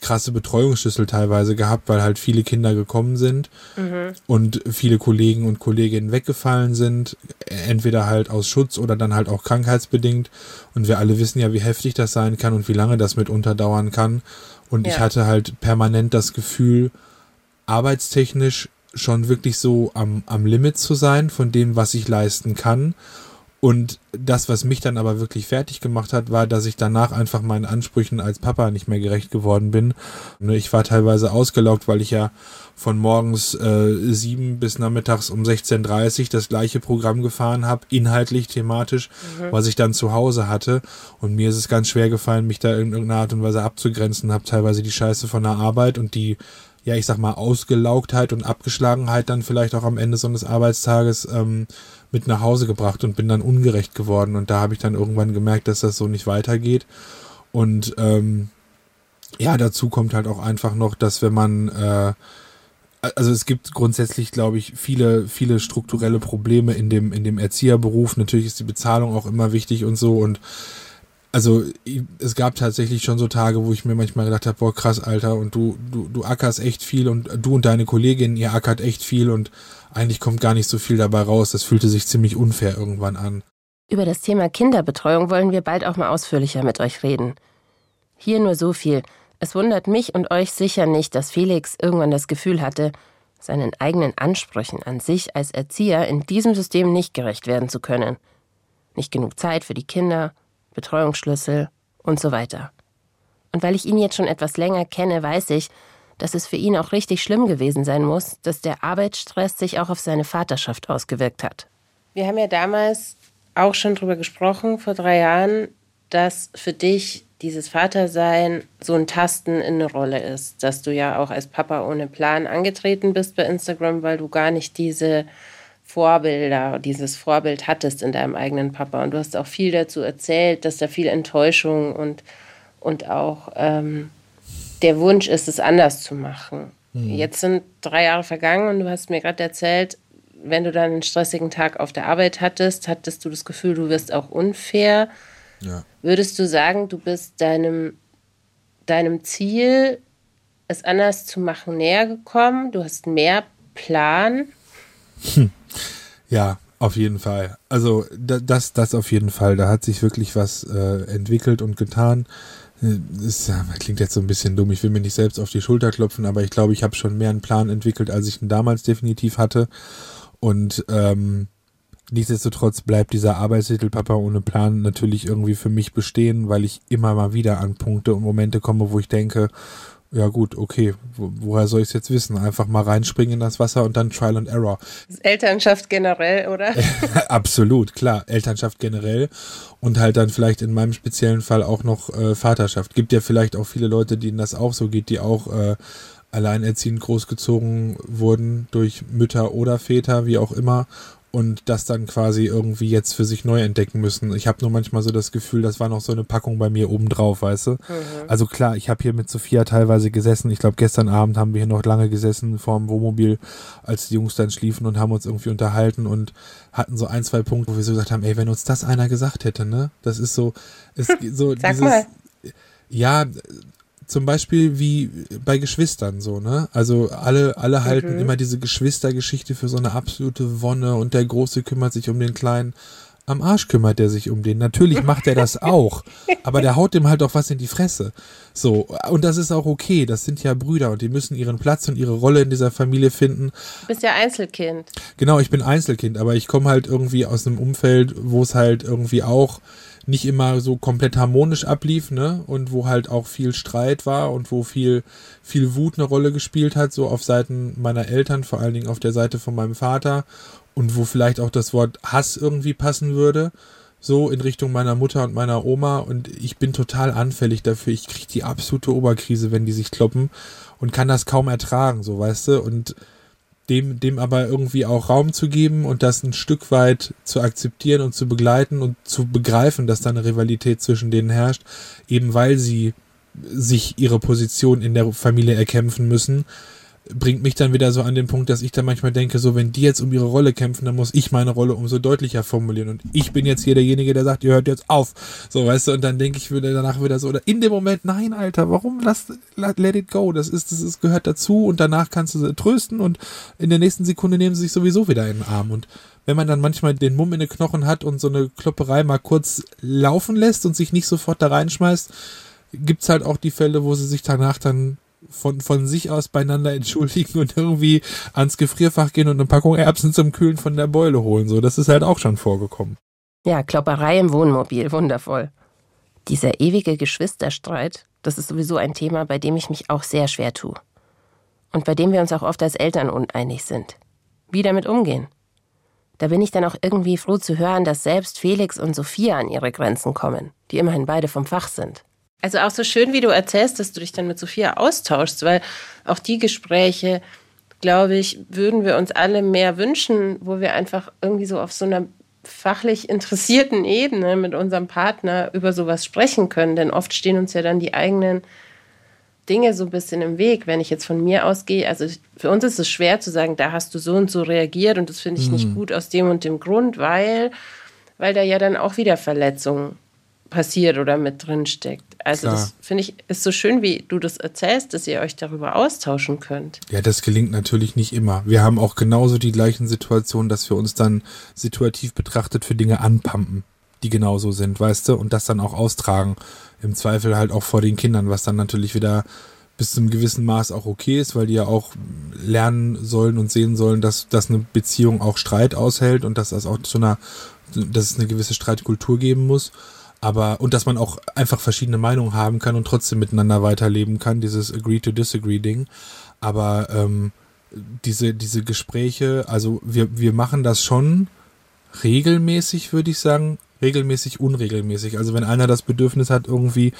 krasse Betreuungsschlüssel teilweise gehabt, weil halt viele Kinder gekommen sind mhm. und viele Kollegen und Kolleginnen weggefallen sind, entweder halt aus Schutz oder dann halt auch krankheitsbedingt. Und wir alle wissen ja, wie heftig das sein kann und wie lange das mitunter dauern kann. Und ja. ich hatte halt permanent das Gefühl, arbeitstechnisch schon wirklich so am, am Limit zu sein von dem, was ich leisten kann. Und das, was mich dann aber wirklich fertig gemacht hat, war, dass ich danach einfach meinen Ansprüchen als Papa nicht mehr gerecht geworden bin. Ne, ich war teilweise ausgelaugt, weil ich ja von morgens äh, sieben bis nachmittags um 16.30 Uhr das gleiche Programm gefahren habe, inhaltlich, thematisch, mhm. was ich dann zu Hause hatte. Und mir ist es ganz schwer gefallen, mich da in irgendeiner Art und Weise abzugrenzen, habe teilweise die Scheiße von der Arbeit und die ja, ich sag mal, Ausgelaugtheit und Abgeschlagenheit dann vielleicht auch am Ende so eines Arbeitstages ähm, mit nach Hause gebracht und bin dann ungerecht geworden. Und da habe ich dann irgendwann gemerkt, dass das so nicht weitergeht. Und ähm, ja, dazu kommt halt auch einfach noch, dass wenn man äh, also es gibt grundsätzlich, glaube ich, viele, viele strukturelle Probleme in dem, in dem Erzieherberuf. Natürlich ist die Bezahlung auch immer wichtig und so. Und also es gab tatsächlich schon so Tage, wo ich mir manchmal gedacht habe, boah, krass, Alter, und du, du, du ackerst echt viel und du und deine Kollegin, ihr ackert echt viel und eigentlich kommt gar nicht so viel dabei raus. Das fühlte sich ziemlich unfair irgendwann an. Über das Thema Kinderbetreuung wollen wir bald auch mal ausführlicher mit euch reden. Hier nur so viel. Es wundert mich und euch sicher nicht, dass Felix irgendwann das Gefühl hatte, seinen eigenen Ansprüchen an sich als Erzieher in diesem System nicht gerecht werden zu können. Nicht genug Zeit für die Kinder, Betreuungsschlüssel und so weiter. Und weil ich ihn jetzt schon etwas länger kenne, weiß ich, dass es für ihn auch richtig schlimm gewesen sein muss, dass der Arbeitsstress sich auch auf seine Vaterschaft ausgewirkt hat. Wir haben ja damals auch schon darüber gesprochen, vor drei Jahren, dass für dich dieses Vatersein so ein Tasten in eine Rolle ist, dass du ja auch als Papa ohne Plan angetreten bist bei Instagram, weil du gar nicht diese Vorbilder, dieses Vorbild hattest in deinem eigenen Papa. Und du hast auch viel dazu erzählt, dass da viel Enttäuschung und, und auch ähm, der Wunsch ist, es anders zu machen. Mhm. Jetzt sind drei Jahre vergangen und du hast mir gerade erzählt, wenn du dann einen stressigen Tag auf der Arbeit hattest, hattest du das Gefühl, du wirst auch unfair. Ja. Würdest du sagen, du bist deinem, deinem Ziel, es anders zu machen, näher gekommen? Du hast mehr Plan? Ja, auf jeden Fall. Also das, das auf jeden Fall. Da hat sich wirklich was äh, entwickelt und getan. Das klingt jetzt so ein bisschen dumm. Ich will mir nicht selbst auf die Schulter klopfen, aber ich glaube, ich habe schon mehr einen Plan entwickelt, als ich ihn damals definitiv hatte. Und ähm, nichtsdestotrotz bleibt dieser Arbeitstitel Papa ohne Plan natürlich irgendwie für mich bestehen, weil ich immer mal wieder an Punkte und Momente komme, wo ich denke, ja gut, okay, Wo, woher soll ich es jetzt wissen? Einfach mal reinspringen in das Wasser und dann Trial and Error. Elternschaft generell, oder? Absolut, klar, Elternschaft generell und halt dann vielleicht in meinem speziellen Fall auch noch äh, Vaterschaft. Gibt ja vielleicht auch viele Leute, denen das auch so geht, die auch äh, alleinerziehend großgezogen wurden durch Mütter oder Väter, wie auch immer, und das dann quasi irgendwie jetzt für sich neu entdecken müssen. Ich habe nur manchmal so das Gefühl, das war noch so eine Packung bei mir obendrauf, weißt du? Mhm. Also klar, ich habe hier mit Sophia teilweise gesessen. Ich glaube, gestern Abend haben wir hier noch lange gesessen vorm Wohnmobil, als die Jungs dann schliefen und haben uns irgendwie unterhalten und hatten so ein, zwei Punkte, wo wir so gesagt haben, ey, wenn uns das einer gesagt hätte, ne? Das ist so, ist so Sag dieses, mal. ja, zum Beispiel wie bei Geschwistern so, ne? Also alle, alle halten mhm. immer diese Geschwistergeschichte für so eine absolute Wonne und der Große kümmert sich um den Kleinen. Am Arsch kümmert er sich um den. Natürlich macht er das auch, aber der haut dem halt auch was in die Fresse. So, und das ist auch okay. Das sind ja Brüder und die müssen ihren Platz und ihre Rolle in dieser Familie finden. Du bist ja Einzelkind. Genau, ich bin Einzelkind, aber ich komme halt irgendwie aus einem Umfeld, wo es halt irgendwie auch nicht immer so komplett harmonisch ablief, ne? Und wo halt auch viel Streit war und wo viel, viel Wut eine Rolle gespielt hat, so auf Seiten meiner Eltern, vor allen Dingen auf der Seite von meinem Vater und wo vielleicht auch das Wort Hass irgendwie passen würde, so in Richtung meiner Mutter und meiner Oma und ich bin total anfällig dafür. Ich kriege die absolute Oberkrise, wenn die sich kloppen und kann das kaum ertragen, so weißt du, und dem, dem aber irgendwie auch Raum zu geben und das ein Stück weit zu akzeptieren und zu begleiten und zu begreifen, dass da eine Rivalität zwischen denen herrscht, eben weil sie sich ihre Position in der Familie erkämpfen müssen, bringt mich dann wieder so an den Punkt, dass ich dann manchmal denke, so wenn die jetzt um ihre Rolle kämpfen, dann muss ich meine Rolle umso deutlicher formulieren. Und ich bin jetzt hier derjenige, der sagt, ihr hört jetzt auf. So, weißt du, und dann denke ich wieder danach wieder so, oder in dem Moment, nein, Alter, warum lass, let it go, das ist, das ist, gehört dazu und danach kannst du sie trösten und in der nächsten Sekunde nehmen sie sich sowieso wieder in den Arm. Und wenn man dann manchmal den Mumm in den Knochen hat und so eine Klopperei mal kurz laufen lässt und sich nicht sofort da reinschmeißt, gibt's halt auch die Fälle, wo sie sich danach dann von, von sich aus beieinander entschuldigen und irgendwie ans Gefrierfach gehen und eine Packung Erbsen zum Kühlen von der Beule holen. So, das ist halt auch schon vorgekommen. Ja, Klopperei im Wohnmobil, wundervoll. Dieser ewige Geschwisterstreit, das ist sowieso ein Thema, bei dem ich mich auch sehr schwer tue. Und bei dem wir uns auch oft als Eltern uneinig sind. Wie damit umgehen? Da bin ich dann auch irgendwie froh zu hören, dass selbst Felix und Sophia an ihre Grenzen kommen, die immerhin beide vom Fach sind. Also auch so schön, wie du erzählst, dass du dich dann mit Sophia austauschst, weil auch die Gespräche, glaube ich, würden wir uns alle mehr wünschen, wo wir einfach irgendwie so auf so einer fachlich interessierten Ebene mit unserem Partner über sowas sprechen können. Denn oft stehen uns ja dann die eigenen Dinge so ein bisschen im Weg, wenn ich jetzt von mir ausgehe. Also für uns ist es schwer zu sagen, da hast du so und so reagiert und das finde ich mhm. nicht gut aus dem und dem Grund, weil, weil da ja dann auch wieder Verletzungen passiert oder mit drin steckt. Also Klar. das finde ich ist so schön, wie du das erzählst, dass ihr euch darüber austauschen könnt. Ja, das gelingt natürlich nicht immer. Wir haben auch genauso die gleichen Situationen, dass wir uns dann situativ betrachtet für Dinge anpumpen, die genauso sind, weißt du, und das dann auch austragen. Im Zweifel halt auch vor den Kindern, was dann natürlich wieder bis zu einem gewissen Maß auch okay ist, weil die ja auch lernen sollen und sehen sollen, dass, dass eine Beziehung auch Streit aushält und dass das auch zu einer, dass es eine gewisse Streitkultur geben muss. Aber, und dass man auch einfach verschiedene Meinungen haben kann und trotzdem miteinander weiterleben kann, dieses Agree to Disagree Ding. Aber ähm, diese, diese Gespräche, also wir, wir machen das schon regelmäßig, würde ich sagen, regelmäßig, unregelmäßig. Also wenn einer das Bedürfnis hat, irgendwie,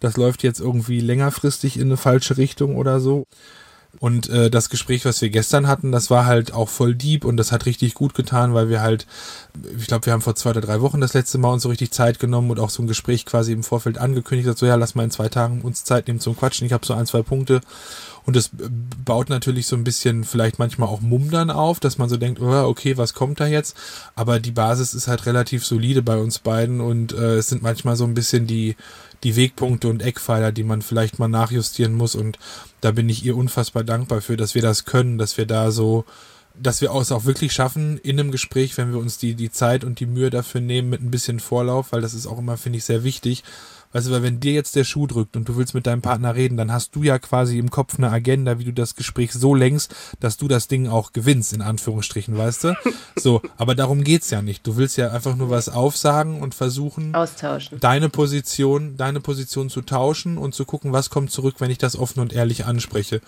das läuft jetzt irgendwie längerfristig in eine falsche Richtung oder so, Und äh, das Gespräch, was wir gestern hatten, das war halt auch voll deep und das hat richtig gut getan, weil wir halt, ich glaube, wir haben vor zwei oder drei Wochen das letzte Mal uns so richtig Zeit genommen und auch so ein Gespräch quasi im Vorfeld angekündigt, hat so, ja, lass mal in zwei Tagen uns Zeit nehmen zum Quatschen. Ich habe so ein, zwei Punkte. Und das baut natürlich so ein bisschen vielleicht manchmal auch Mumm dann auf, dass man so denkt, oh, okay, was kommt da jetzt? Aber die Basis ist halt relativ solide bei uns beiden und äh, es sind manchmal so ein bisschen die, die Wegpunkte und Eckpfeiler, die man vielleicht mal nachjustieren muss. Und da bin ich ihr unfassbar dankbar für, dass wir das können, dass wir da so, dass wir es auch wirklich schaffen in einem Gespräch, wenn wir uns die, die Zeit und die Mühe dafür nehmen mit ein bisschen Vorlauf, weil das ist auch immer, finde ich, sehr wichtig. Weißt du, weil wenn dir jetzt der Schuh drückt und du willst mit deinem Partner reden, dann hast du ja quasi im Kopf eine Agenda, wie du das Gespräch so lenkst, dass du das Ding auch gewinnst, in Anführungsstrichen, weißt du? So, aber darum geht's ja nicht. Du willst ja einfach nur was aufsagen und versuchen, austauschen. Deine Position, deine Position zu tauschen und zu gucken, was kommt zurück, wenn ich das offen und ehrlich anspreche.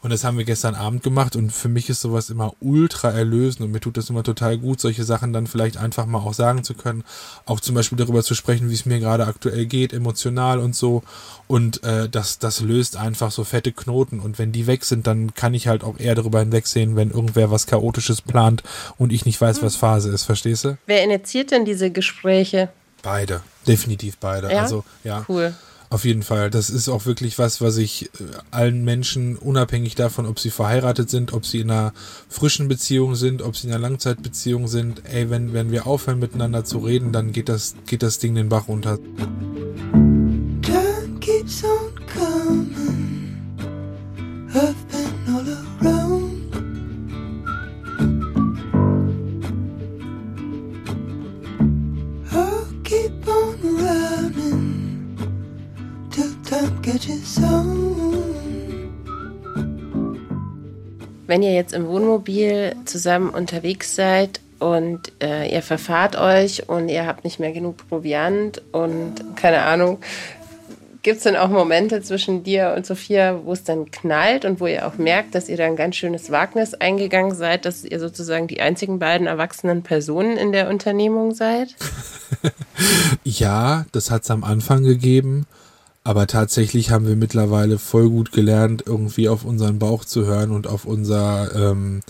Und das haben wir gestern Abend gemacht und für mich ist sowas immer ultra erlösend und mir tut das immer total gut, solche Sachen dann vielleicht einfach mal auch sagen zu können. Auch zum Beispiel darüber zu sprechen, wie es mir gerade aktuell geht, emotional und so. Und äh, das, das löst einfach so fette Knoten. Und wenn die weg sind, dann kann ich halt auch eher darüber hinwegsehen, wenn irgendwer was Chaotisches plant und ich nicht weiß, was Phase ist. Verstehst du? Wer initiiert denn diese Gespräche? Beide, definitiv beide. Ja? Also ja. Cool. Auf jeden Fall. Das ist auch wirklich was, was ich äh, allen Menschen, unabhängig davon, ob sie verheiratet sind, ob sie in einer frischen Beziehung sind, ob sie in einer Langzeitbeziehung sind, ey, wenn, wenn wir aufhören miteinander zu reden, dann geht das, geht das Ding den Bach runter. Time keeps on coming. I've been all around. Wenn ihr jetzt im Wohnmobil zusammen unterwegs seid und äh, ihr verfahrt euch und ihr habt nicht mehr genug Proviant und keine Ahnung, gibt es dann auch Momente zwischen dir und Sophia, wo es dann knallt und wo ihr auch merkt, dass ihr da ein ganz schönes Wagnis eingegangen seid, dass ihr sozusagen die einzigen beiden erwachsenen Personen in der Unternehmung seid? Ja, das hat's am Anfang gegeben, aber tatsächlich haben wir mittlerweile voll gut gelernt, irgendwie auf unseren Bauch zu hören und auf unser ähm,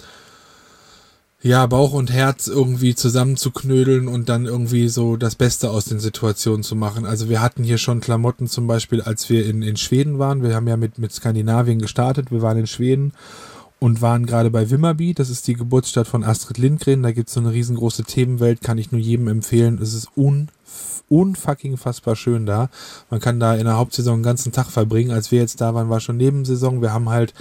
ja, Bauch und Herz irgendwie zusammenzuknödeln und dann irgendwie so das Beste aus den Situationen zu machen. Also wir hatten hier schon Klamotten zum Beispiel, als wir in, in Schweden waren. Wir haben ja mit, mit Skandinavien gestartet. Wir waren in Schweden und waren gerade bei Wimmerby. Das ist die Geburtsstadt von Astrid Lindgren. Da gibt's so eine riesengroße Themenwelt, kann ich nur jedem empfehlen. Es ist un unfucking fassbar schön da. Man kann da in der Hauptsaison einen ganzen Tag verbringen. Als wir jetzt da waren, war schon Nebensaison. Wir haben halt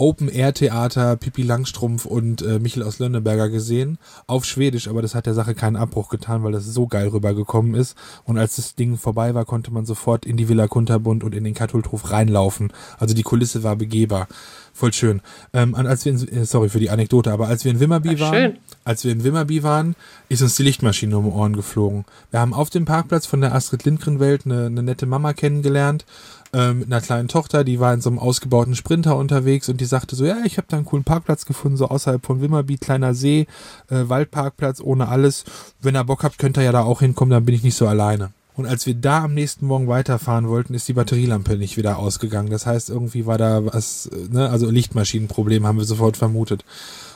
Open-Air-Theater, Pippi Langstrumpf und äh, Michel aus Lönneberger gesehen. Auf Schwedisch, aber das hat der Sache keinen Abbruch getan, weil das so geil rübergekommen ist. Und als das Ding vorbei war, konnte man sofort in die Villa Kunterbund und in den Katulthof reinlaufen. Also die Kulisse war begehbar. Voll schön. Ähm, und als wir in, äh, sorry für die Anekdote, aber als wir in Wimmerby Ach, waren, schön. als wir in Wimmerby waren, ist uns die Lichtmaschine um die Ohren geflogen. Wir haben auf dem Parkplatz von der Astrid Lindgren Welt eine, eine nette Mama kennengelernt ähm, mit einer kleinen Tochter, die war in so einem ausgebauten Sprinter unterwegs und die sagte so, ja, ich habe da einen coolen Parkplatz gefunden, so außerhalb von Wimmerby, kleiner See, äh, Waldparkplatz ohne alles. Wenn ihr Bock habt, könnt ihr ja da auch hinkommen, dann bin ich nicht so alleine. Und als wir da am nächsten Morgen weiterfahren wollten, ist die Batterielampe nicht wieder ausgegangen. Das heißt, irgendwie war da was, äh, ne, also Lichtmaschinenproblem haben wir sofort vermutet.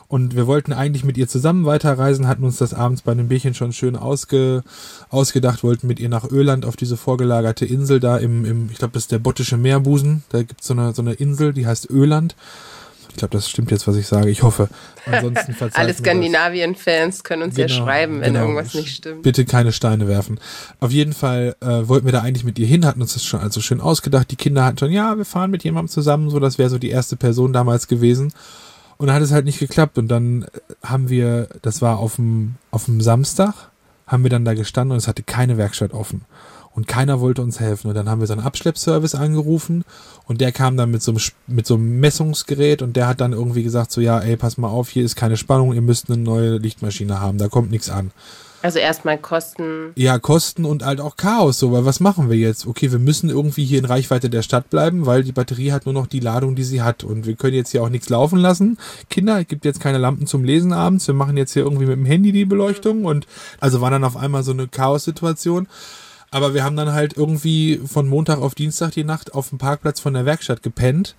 Und wir wollten eigentlich mit ihr zusammen weiterreisen, hatten uns das abends bei einem Bierchen schon schön ausge, ausgedacht, wollten mit ihr nach Öland auf diese vorgelagerte Insel da im, im ich glaube, das ist der Bottische Meerbusen. Da gibt's so eine, so eine Insel, die heißt Öland. Ich glaube, das stimmt jetzt, was ich sage. Ich hoffe. Ansonsten Alle. Skandinavien-Fans können uns ja Genau, schreiben, wenn genau. irgendwas nicht stimmt. Bitte keine Steine werfen. Auf jeden Fall äh, wollten wir da eigentlich mit ihr hin, hatten uns das schon also schön ausgedacht. Die Kinder hatten schon, ja, wir fahren mit jemandem zusammen, so das wäre so die erste Person damals gewesen. Und dann hat es halt nicht geklappt. Und dann äh, haben wir, das war auf dem, auf dem Samstag, haben wir dann da gestanden und es hatte keine Werkstatt offen. Und keiner wollte uns helfen. Und dann haben wir so einen Abschleppservice angerufen und der kam dann mit so einem, mit so einem Messungsgerät und der hat dann irgendwie gesagt so, ja, ey, pass mal auf, hier ist keine Spannung, ihr müsst eine neue Lichtmaschine haben, da kommt nichts an. Also erstmal Kosten. Ja, Kosten und halt auch Chaos, so, weil was machen wir jetzt? Okay, wir müssen irgendwie hier in Reichweite der Stadt bleiben, weil die Batterie hat nur noch die Ladung, die sie hat und wir können jetzt hier auch nichts laufen lassen. Kinder, es gibt jetzt keine Lampen zum Lesen abends, wir machen jetzt hier irgendwie mit dem Handy die Beleuchtung und also war dann auf einmal so eine Chaos-Situation. Aber wir haben dann halt irgendwie von Montag auf Dienstag die Nacht auf dem Parkplatz von der Werkstatt gepennt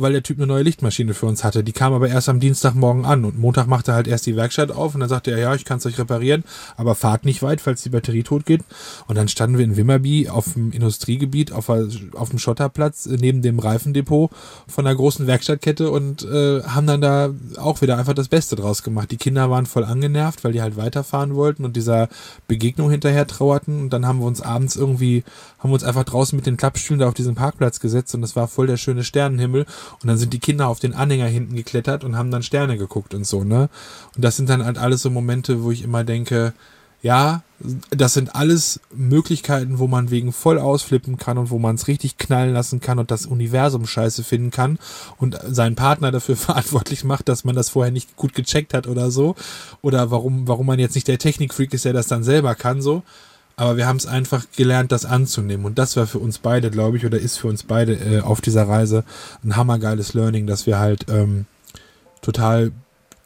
weil der Typ eine neue Lichtmaschine für uns hatte. Die kam aber erst am Dienstagmorgen an und Montag machte er halt erst die Werkstatt auf und dann sagte er, ja, ich kann es euch reparieren, aber fahrt nicht weit, falls die Batterie tot geht. Und dann standen wir in Wimmerby auf dem Industriegebiet, auf, der- auf dem Schotterplatz äh, neben dem Reifendepot von einer großen Werkstattkette und äh, haben dann da auch wieder einfach das Beste draus gemacht. Die Kinder waren voll angenervt, weil die halt weiterfahren wollten und dieser Begegnung hinterher trauerten. Und dann haben wir uns abends irgendwie, haben wir uns einfach draußen mit den Klappstühlen da auf diesen Parkplatz gesetzt und das war voll der schöne Sternenhimmel. Und dann sind die Kinder auf den Anhänger hinten geklettert und haben dann Sterne geguckt und so, ne? Und das sind dann halt alles so Momente, wo ich immer denke, ja, das sind alles Möglichkeiten, wo man wegen voll ausflippen kann und wo man es richtig knallen lassen kann und das Universum scheiße finden kann und seinen Partner dafür verantwortlich macht, dass man das vorher nicht gut gecheckt hat oder so. Oder warum, warum man jetzt nicht der Technikfreak ist, der das dann selber kann, so. Aber wir haben es einfach gelernt, das anzunehmen. Und das war für uns beide, glaube ich, oder ist für uns beide äh, auf dieser Reise ein hammergeiles Learning, dass wir halt ähm, total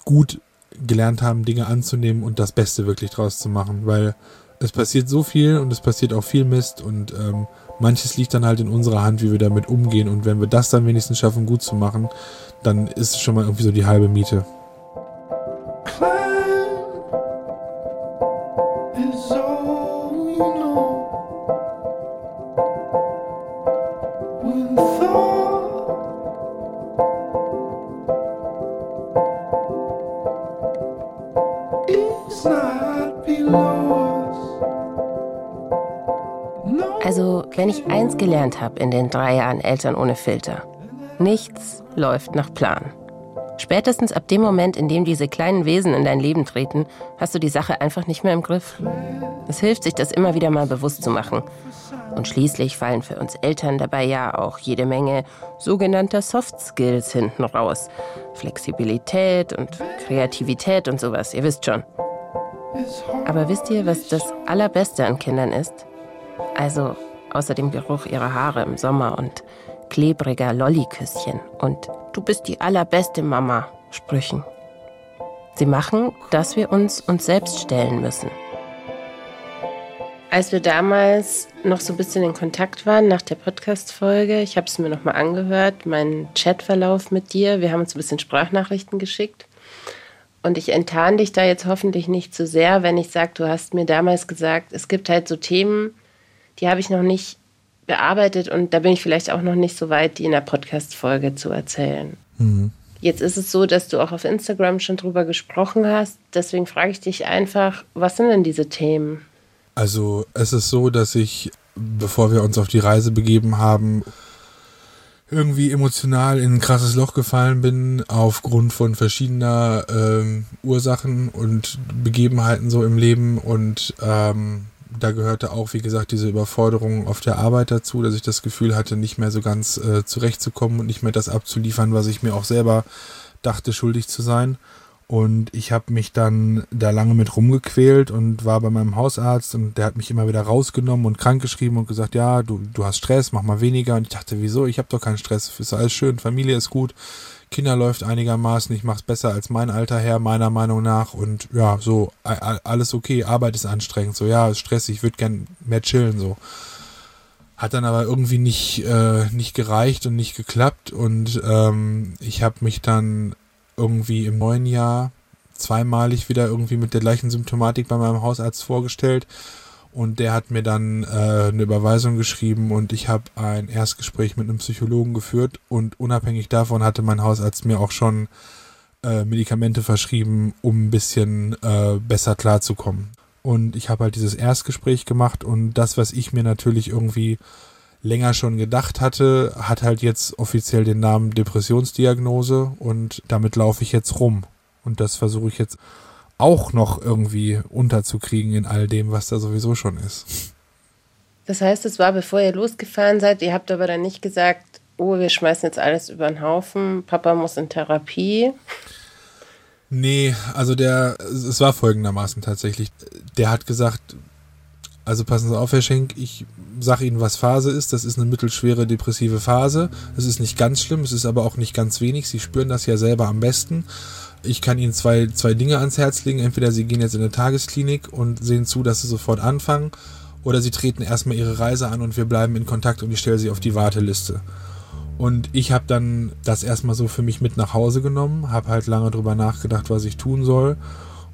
gut gelernt haben, Dinge anzunehmen und das Beste wirklich draus zu machen. Weil es passiert so viel und es passiert auch viel Mist und ähm, manches liegt dann halt in unserer Hand, wie wir damit umgehen. Und wenn wir das dann wenigstens schaffen, gut zu machen, dann ist es schon mal irgendwie so die halbe Miete. Gelernt habe in den drei Jahren Eltern ohne Filter, nichts läuft nach Plan. Spätestens ab dem Moment, in dem diese kleinen Wesen in dein Leben treten, hast du die Sache einfach nicht mehr im Griff. Es hilft, sich das immer wieder mal bewusst zu machen. Und schließlich fallen für uns Eltern dabei ja auch jede Menge sogenannter Soft Skills hinten raus. Flexibilität und Kreativität und sowas, ihr wisst schon. Aber wisst ihr, was das Allerbeste an Kindern ist? Also außer dem Geruch ihrer Haare im Sommer und klebriger Lolliküsschen und du bist die allerbeste Mama Sprüchen. Sie machen, dass wir uns uns selbst stellen müssen. Als wir damals noch so ein bisschen in Kontakt waren nach der Podcast-Folge, ich habe es mir nochmal angehört, meinen Chatverlauf mit dir, wir haben uns ein bisschen Sprachnachrichten geschickt. Und ich enttarn dich da jetzt hoffentlich nicht zu sehr, wenn ich sage, du hast mir damals gesagt, es gibt halt so Themen, die habe ich noch nicht bearbeitet und da bin ich vielleicht auch noch nicht so weit, die in der Podcast-Folge zu erzählen. Jetzt ist es so, dass du auch auf Instagram schon drüber gesprochen hast. Deswegen frage ich dich einfach, was sind denn diese Themen? Also es ist so, dass ich, bevor wir uns auf die Reise begeben haben, irgendwie emotional in ein krasses Loch gefallen bin, aufgrund von verschiedener ähm, Ursachen und Begebenheiten so im Leben. Und ähm, da gehörte auch, wie gesagt, diese Überforderung auf der Arbeit dazu, dass ich das Gefühl hatte, nicht mehr so ganz äh, zurechtzukommen und nicht mehr das abzuliefern, was ich mir auch selber dachte, schuldig zu sein. Und ich habe mich dann da lange mit rumgequält und war bei meinem Hausarzt und der hat mich immer wieder rausgenommen und krankgeschrieben und gesagt, ja, du, du hast Stress, mach mal weniger. Und ich dachte, wieso? Ich habe doch keinen Stress, ist alles schön, Familie ist gut, Kinder läuft einigermaßen, ich mach's besser als mein alter Herr, meiner Meinung nach. Und ja, so, alles okay, Arbeit ist anstrengend, so ja, ist stressig, ich würde gern mehr chillen, so. Hat dann aber irgendwie nicht, äh, nicht gereicht und nicht geklappt. Und ähm, ich habe mich dann irgendwie im neuen Jahr zweimalig wieder irgendwie mit der gleichen Symptomatik bei meinem Hausarzt vorgestellt. Und der hat mir dann äh, eine Überweisung geschrieben und ich habe ein Erstgespräch mit einem Psychologen geführt. Und unabhängig davon hatte mein Hausarzt mir auch schon äh, Medikamente verschrieben, um ein bisschen äh, besser klarzukommen. Und ich habe halt dieses Erstgespräch gemacht und das, was ich mir natürlich irgendwie länger schon gedacht hatte, hat halt jetzt offiziell den Namen Depressionsdiagnose und damit laufe ich jetzt rum. Und das versuche ich jetzt auch noch irgendwie unterzukriegen in all dem, was da sowieso schon ist. Das heißt, es war bevor ihr losgefahren seid, ihr habt aber dann nicht gesagt, oh, wir schmeißen jetzt alles über den Haufen, Papa muss in Therapie. Nee, also der, es war folgendermaßen tatsächlich. Der hat gesagt, also passen Sie auf, Herr Schenk, ich sage Ihnen, was Phase ist. Das ist eine mittelschwere depressive Phase. Es ist nicht ganz schlimm, es ist aber auch nicht ganz wenig. Sie spüren das ja selber am besten. Ich kann Ihnen zwei, zwei Dinge ans Herz legen. Entweder Sie gehen jetzt in eine Tagesklinik und sehen zu, dass Sie sofort anfangen, oder Sie treten erstmal Ihre Reise an und wir bleiben in Kontakt und ich stelle Sie auf die Warteliste. Und ich habe dann das erstmal so für mich mit nach Hause genommen, habe halt lange drüber nachgedacht, was ich tun soll.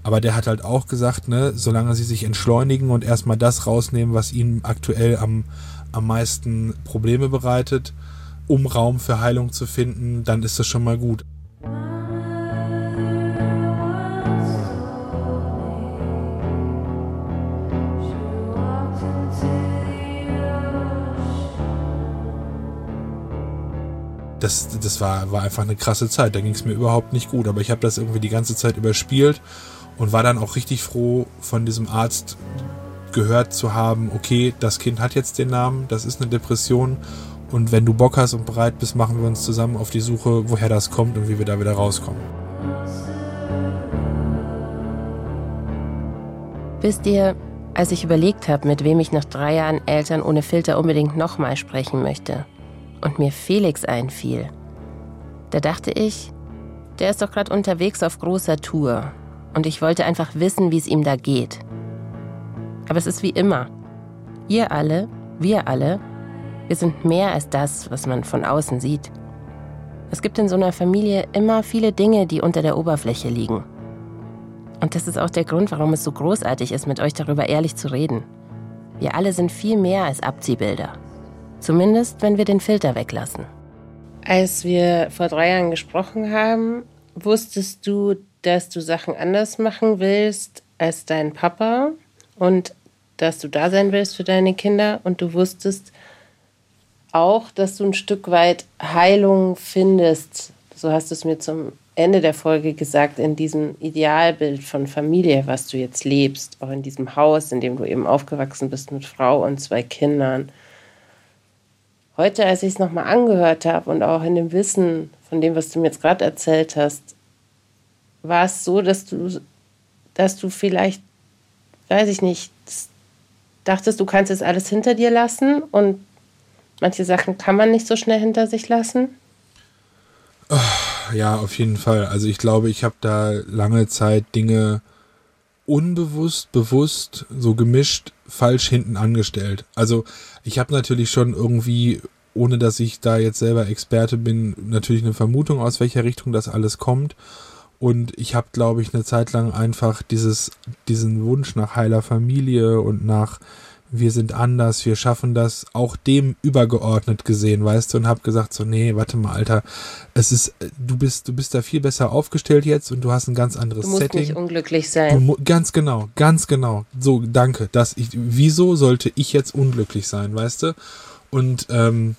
Aber der hat halt auch gesagt, ne, solange sie sich entschleunigen und erstmal das rausnehmen, was ihnen aktuell am, am meisten Probleme bereitet, um Raum für Heilung zu finden, dann ist das schon mal gut. Das, das war, war einfach eine krasse Zeit. Da ging es mir überhaupt nicht gut. Aber ich habe das irgendwie die ganze Zeit überspielt und war dann auch richtig froh, von diesem Arzt gehört zu haben, okay, das Kind hat jetzt den Namen, das ist eine Depression. Und wenn du Bock hast und bereit bist, machen wir uns zusammen auf die Suche, woher das kommt und wie wir da wieder rauskommen. Wisst ihr, als ich überlegt habe, mit wem ich nach drei Jahren Eltern ohne Filter unbedingt nochmal sprechen möchte, und mir Felix einfiel, da dachte ich, der ist doch gerade unterwegs auf großer Tour und ich wollte einfach wissen, wie es ihm da geht. Aber es ist wie immer. Ihr alle, wir alle, wir sind mehr als das, was man von außen sieht. Es gibt in so einer Familie immer viele Dinge, die unter der Oberfläche liegen. Und das ist auch der Grund, warum es so großartig ist, mit euch darüber ehrlich zu reden. Wir alle sind viel mehr als Abziehbilder. Zumindest, wenn wir den Filter weglassen. Als wir vor drei Jahren gesprochen haben, wusstest du, dass du Sachen anders machen willst als dein Papa und dass du da sein willst für deine Kinder und du wusstest auch, dass du ein Stück weit Heilung findest. So hast du es mir zum Ende der Folge gesagt, in diesem Idealbild von Familie, was du jetzt lebst, auch in diesem Haus, in dem du eben aufgewachsen bist mit Frau und zwei Kindern heute, als ich es nochmal angehört habe und auch in dem Wissen von dem, was du mir jetzt gerade erzählt hast, war es so, dass du, dass du vielleicht, weiß ich nicht, dachtest, du kannst jetzt alles hinter dir lassen und manche Sachen kann man nicht so schnell hinter sich lassen? Ja, auf jeden Fall. Also ich glaube, ich habe da lange Zeit Dinge unbewusst, bewusst, so gemischt, falsch hinten angestellt. Also ich habe natürlich schon irgendwie, ohne dass ich da jetzt selber Experte bin, natürlich eine Vermutung, aus welcher Richtung das alles kommt. Und ich habe, glaube ich, eine Zeit lang einfach dieses, diesen Wunsch nach heiler Familie und nach wir sind anders, wir schaffen das, auch dem übergeordnet gesehen, weißt du, und habe gesagt so, nee, warte mal, Alter, es ist, du bist, du bist da viel besser aufgestellt jetzt und du hast ein ganz anderes du musst Setting. nicht unglücklich sein. Du, ganz genau, ganz genau. So, danke. Dass ich, wieso sollte ich jetzt unglücklich sein, weißt du? Und ähm,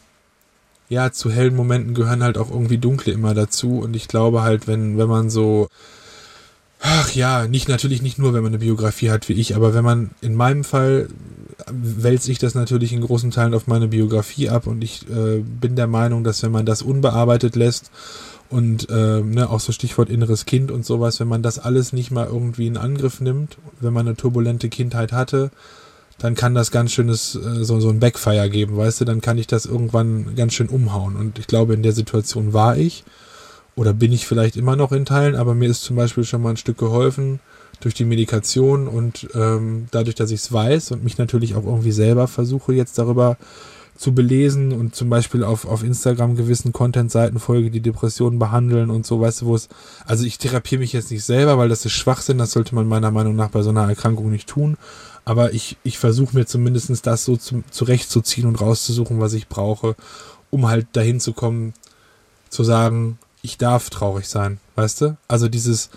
ja, zu hellen Momenten gehören halt auch irgendwie dunkle immer dazu. Und ich glaube halt, wenn, wenn man so Ach ja, nicht natürlich nicht nur, wenn man eine Biografie hat wie ich, aber wenn man in meinem Fall wälze ich das natürlich in großen Teilen auf meine Biografie ab und ich äh, bin der Meinung, dass wenn man das unbearbeitet lässt und äh, ne, auch so Stichwort inneres Kind und sowas, wenn man das alles nicht mal irgendwie in Angriff nimmt, wenn man eine turbulente Kindheit hatte, dann kann das ganz schönes äh, so, so ein Backfire geben, weißt du, dann kann ich das irgendwann ganz schön umhauen. Und ich glaube, in der Situation war ich oder bin ich vielleicht immer noch in Teilen, aber mir ist zum Beispiel schon mal ein Stück geholfen durch die Medikation und ähm, dadurch, dass ich es weiß und mich natürlich auch irgendwie selber versuche jetzt darüber zu belesen und zum Beispiel auf, auf Instagram gewissen Content-Seiten folge, die Depressionen behandeln und so, weißt du, wo es, also ich therapiere mich jetzt nicht selber, weil das ist Schwachsinn, das sollte man meiner Meinung nach bei so einer Erkrankung nicht tun, aber ich, ich versuche mir zumindestens das so zu, zurechtzuziehen und rauszusuchen, was ich brauche, um halt dahin zu kommen, zu sagen, ich darf traurig sein, weißt du? Also dieses,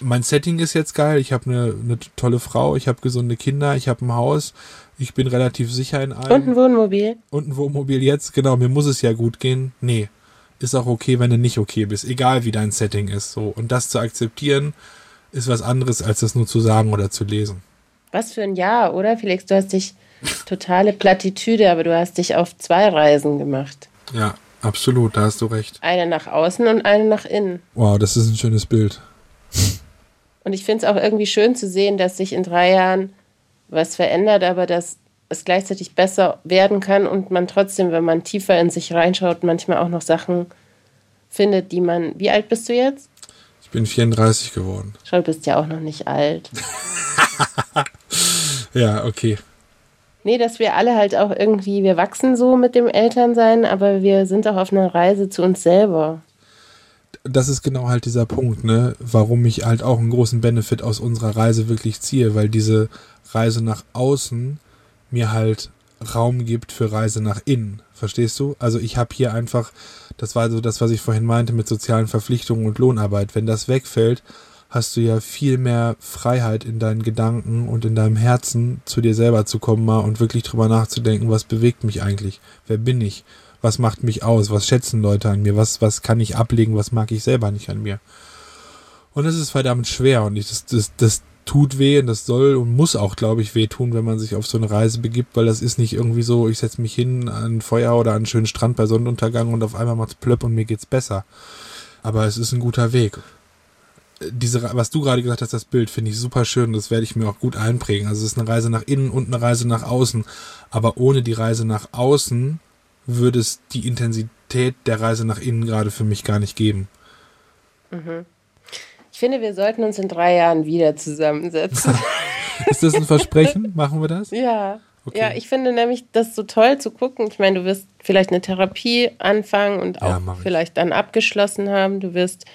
mein Setting ist jetzt geil, ich habe eine, eine tolle Frau, ich habe gesunde Kinder, ich habe ein Haus, ich bin relativ sicher in allem. Und ein Wohnmobil. Und ein Wohnmobil jetzt, genau, mir muss es ja gut gehen. Nee, ist auch okay, wenn du nicht okay bist, egal wie dein Setting ist. So. Und das zu akzeptieren, ist was anderes, als das nur zu sagen oder zu lesen. Was für ein Jahr, oder Felix? Du hast dich totale Plattitüde, aber du hast dich auf zwei Reisen gemacht. Ja, absolut, da hast du recht. Eine nach außen und eine nach innen. Wow, das ist ein schönes Bild. Und ich finde es auch irgendwie schön zu sehen, dass sich in drei Jahren was verändert, aber dass es gleichzeitig besser werden kann und man trotzdem, wenn man tiefer in sich reinschaut, manchmal auch noch Sachen findet, die man. Wie alt bist du jetzt? Ich bin 34 geworden. Schau, du bist ja auch noch nicht alt. ja, okay. Nee, dass wir alle halt auch irgendwie, wir wachsen so mit dem Elternsein, aber wir sind auch auf einer Reise zu uns selber. Das ist genau halt dieser Punkt, ne, warum ich halt auch einen großen Benefit aus unserer Reise wirklich ziehe, weil diese Reise nach außen mir halt Raum gibt für Reise nach innen. Verstehst du? Also ich habe hier einfach, das war so das, was ich vorhin meinte mit sozialen Verpflichtungen und Lohnarbeit. Wenn das wegfällt, hast du ja viel mehr Freiheit in deinen Gedanken und in deinem Herzen zu dir selber zu kommen mal und wirklich drüber nachzudenken, was bewegt mich eigentlich? Wer bin ich? Was macht mich aus? Was schätzen Leute an mir? Was, was kann ich ablegen? Was mag ich selber nicht an mir? Und es ist verdammt schwer und ich, das, das, das tut weh und das soll und muss auch, glaube ich, wehtun, wenn man sich auf so eine Reise begibt, weil das ist nicht irgendwie so, ich setze mich hin an Feuer oder an einen schönen Strand bei Sonnenuntergang und auf einmal macht's plöpp und mir geht's besser. Aber es ist ein guter Weg. Diese, was du gerade gesagt hast, das Bild finde ich super schön, das werde ich mir auch gut einprägen. Also es ist eine Reise nach innen und eine Reise nach außen. Aber ohne die Reise nach außen würde es die Intensität der Reise nach innen gerade für mich gar nicht geben. Ich finde, wir sollten uns in drei Jahren wieder zusammensetzen. Ist das ein Versprechen? Machen wir das? ja. Okay. Ja, ich finde nämlich das so toll zu gucken. Ich meine, du wirst vielleicht eine Therapie anfangen und Ja, auch ich. vielleicht dann abgeschlossen haben. Du wirst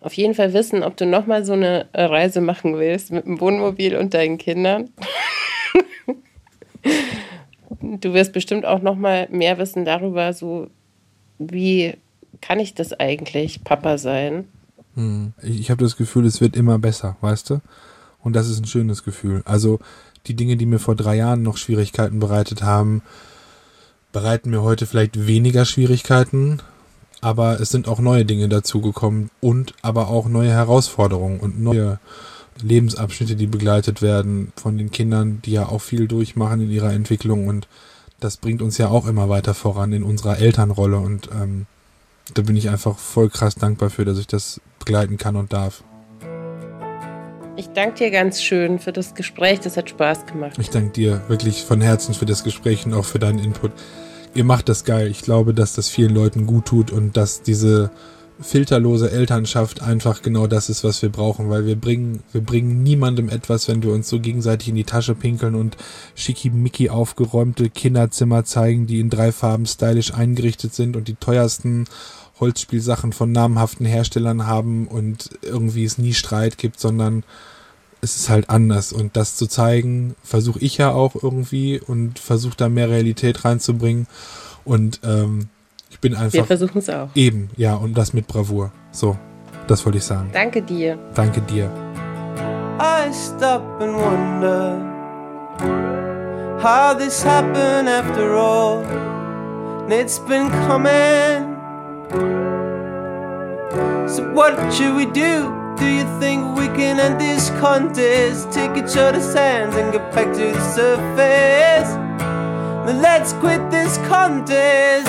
auf jeden Fall wissen, ob du nochmal so eine äh, Reise machen willst mit dem Wohnmobil und deinen Kindern. du wirst bestimmt auch nochmal mehr wissen darüber, so wie kann ich das eigentlich, Papa sein? Ich, ich habe das Gefühl, es wird immer besser, weißt du? Und das ist ein schönes Gefühl. Also die Dinge, die mir vor drei Jahren noch Schwierigkeiten bereitet haben, bereiten mir heute vielleicht weniger Schwierigkeiten, aber es sind auch neue Dinge dazugekommen und aber auch neue Herausforderungen und neue Lebensabschnitte, die begleitet werden von den Kindern, die ja auch viel durchmachen in ihrer Entwicklung und das bringt uns ja auch immer weiter voran in unserer Elternrolle und ähm, da bin ich einfach voll krass dankbar für, dass ich das begleiten kann und darf. Ich danke dir ganz schön für das Gespräch. Das hat Spaß gemacht. Ich danke dir wirklich von Herzen für das Gespräch und auch für deinen Input. Ihr macht das geil. Ich glaube, dass das vielen Leuten gut tut und dass diese filterlose Elternschaft einfach genau das ist, was wir brauchen, weil wir bringen, wir bringen niemandem etwas, wenn wir uns so gegenseitig in die Tasche pinkeln und schickimicki aufgeräumte Kinderzimmer zeigen, die in drei Farben stylisch eingerichtet sind und die teuersten Holzspielsachen von namhaften Herstellern haben und irgendwie es nie Streit gibt, sondern es ist halt anders. Und das zu zeigen, versuche ich ja auch irgendwie und versuche da mehr Realität reinzubringen. Und ähm, ich bin Wir einfach versuchen es auch. eben, ja, und das mit Bravour. So, das wollte ich sagen. Danke dir. Danke dir. I stop and wonder how this happened after all. And it's been coming. So, what should we do? Do you think we can end this contest? Take each other's hands and get back to the surface. Then let's quit this contest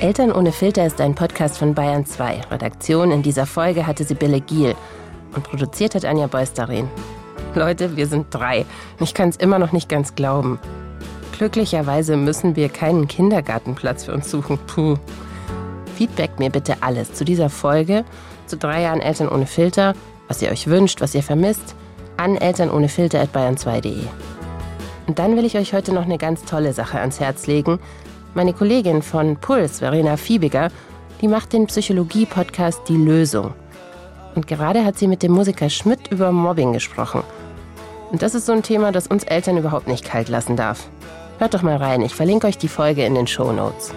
Eltern ohne Filter ist ein Podcast von Bayern 2. Redaktion in dieser Folge hatte Sibylle Giel. Und produziert hat Anja Beusterin. Leute, wir sind drei. Ich kann es immer noch nicht ganz glauben. Glücklicherweise müssen wir keinen Kindergartenplatz für uns suchen. Puh. Feedback mir bitte alles zu dieser Folge, zu drei Jahren Eltern ohne Filter, was ihr euch wünscht, was ihr vermisst, an elternohnefilter.bayern2.de. Und dann will ich euch heute noch eine ganz tolle Sache ans Herz legen. Meine Kollegin von Puls, Verena Fiebiger, die macht den Psychologie-Podcast Die Lösung. Und gerade hat sie mit dem Musiker Schmidt über Mobbing gesprochen. Und das ist so ein Thema, das uns Eltern überhaupt nicht kalt lassen darf. Hört doch mal rein, ich verlinke euch die Folge in den Show Notes.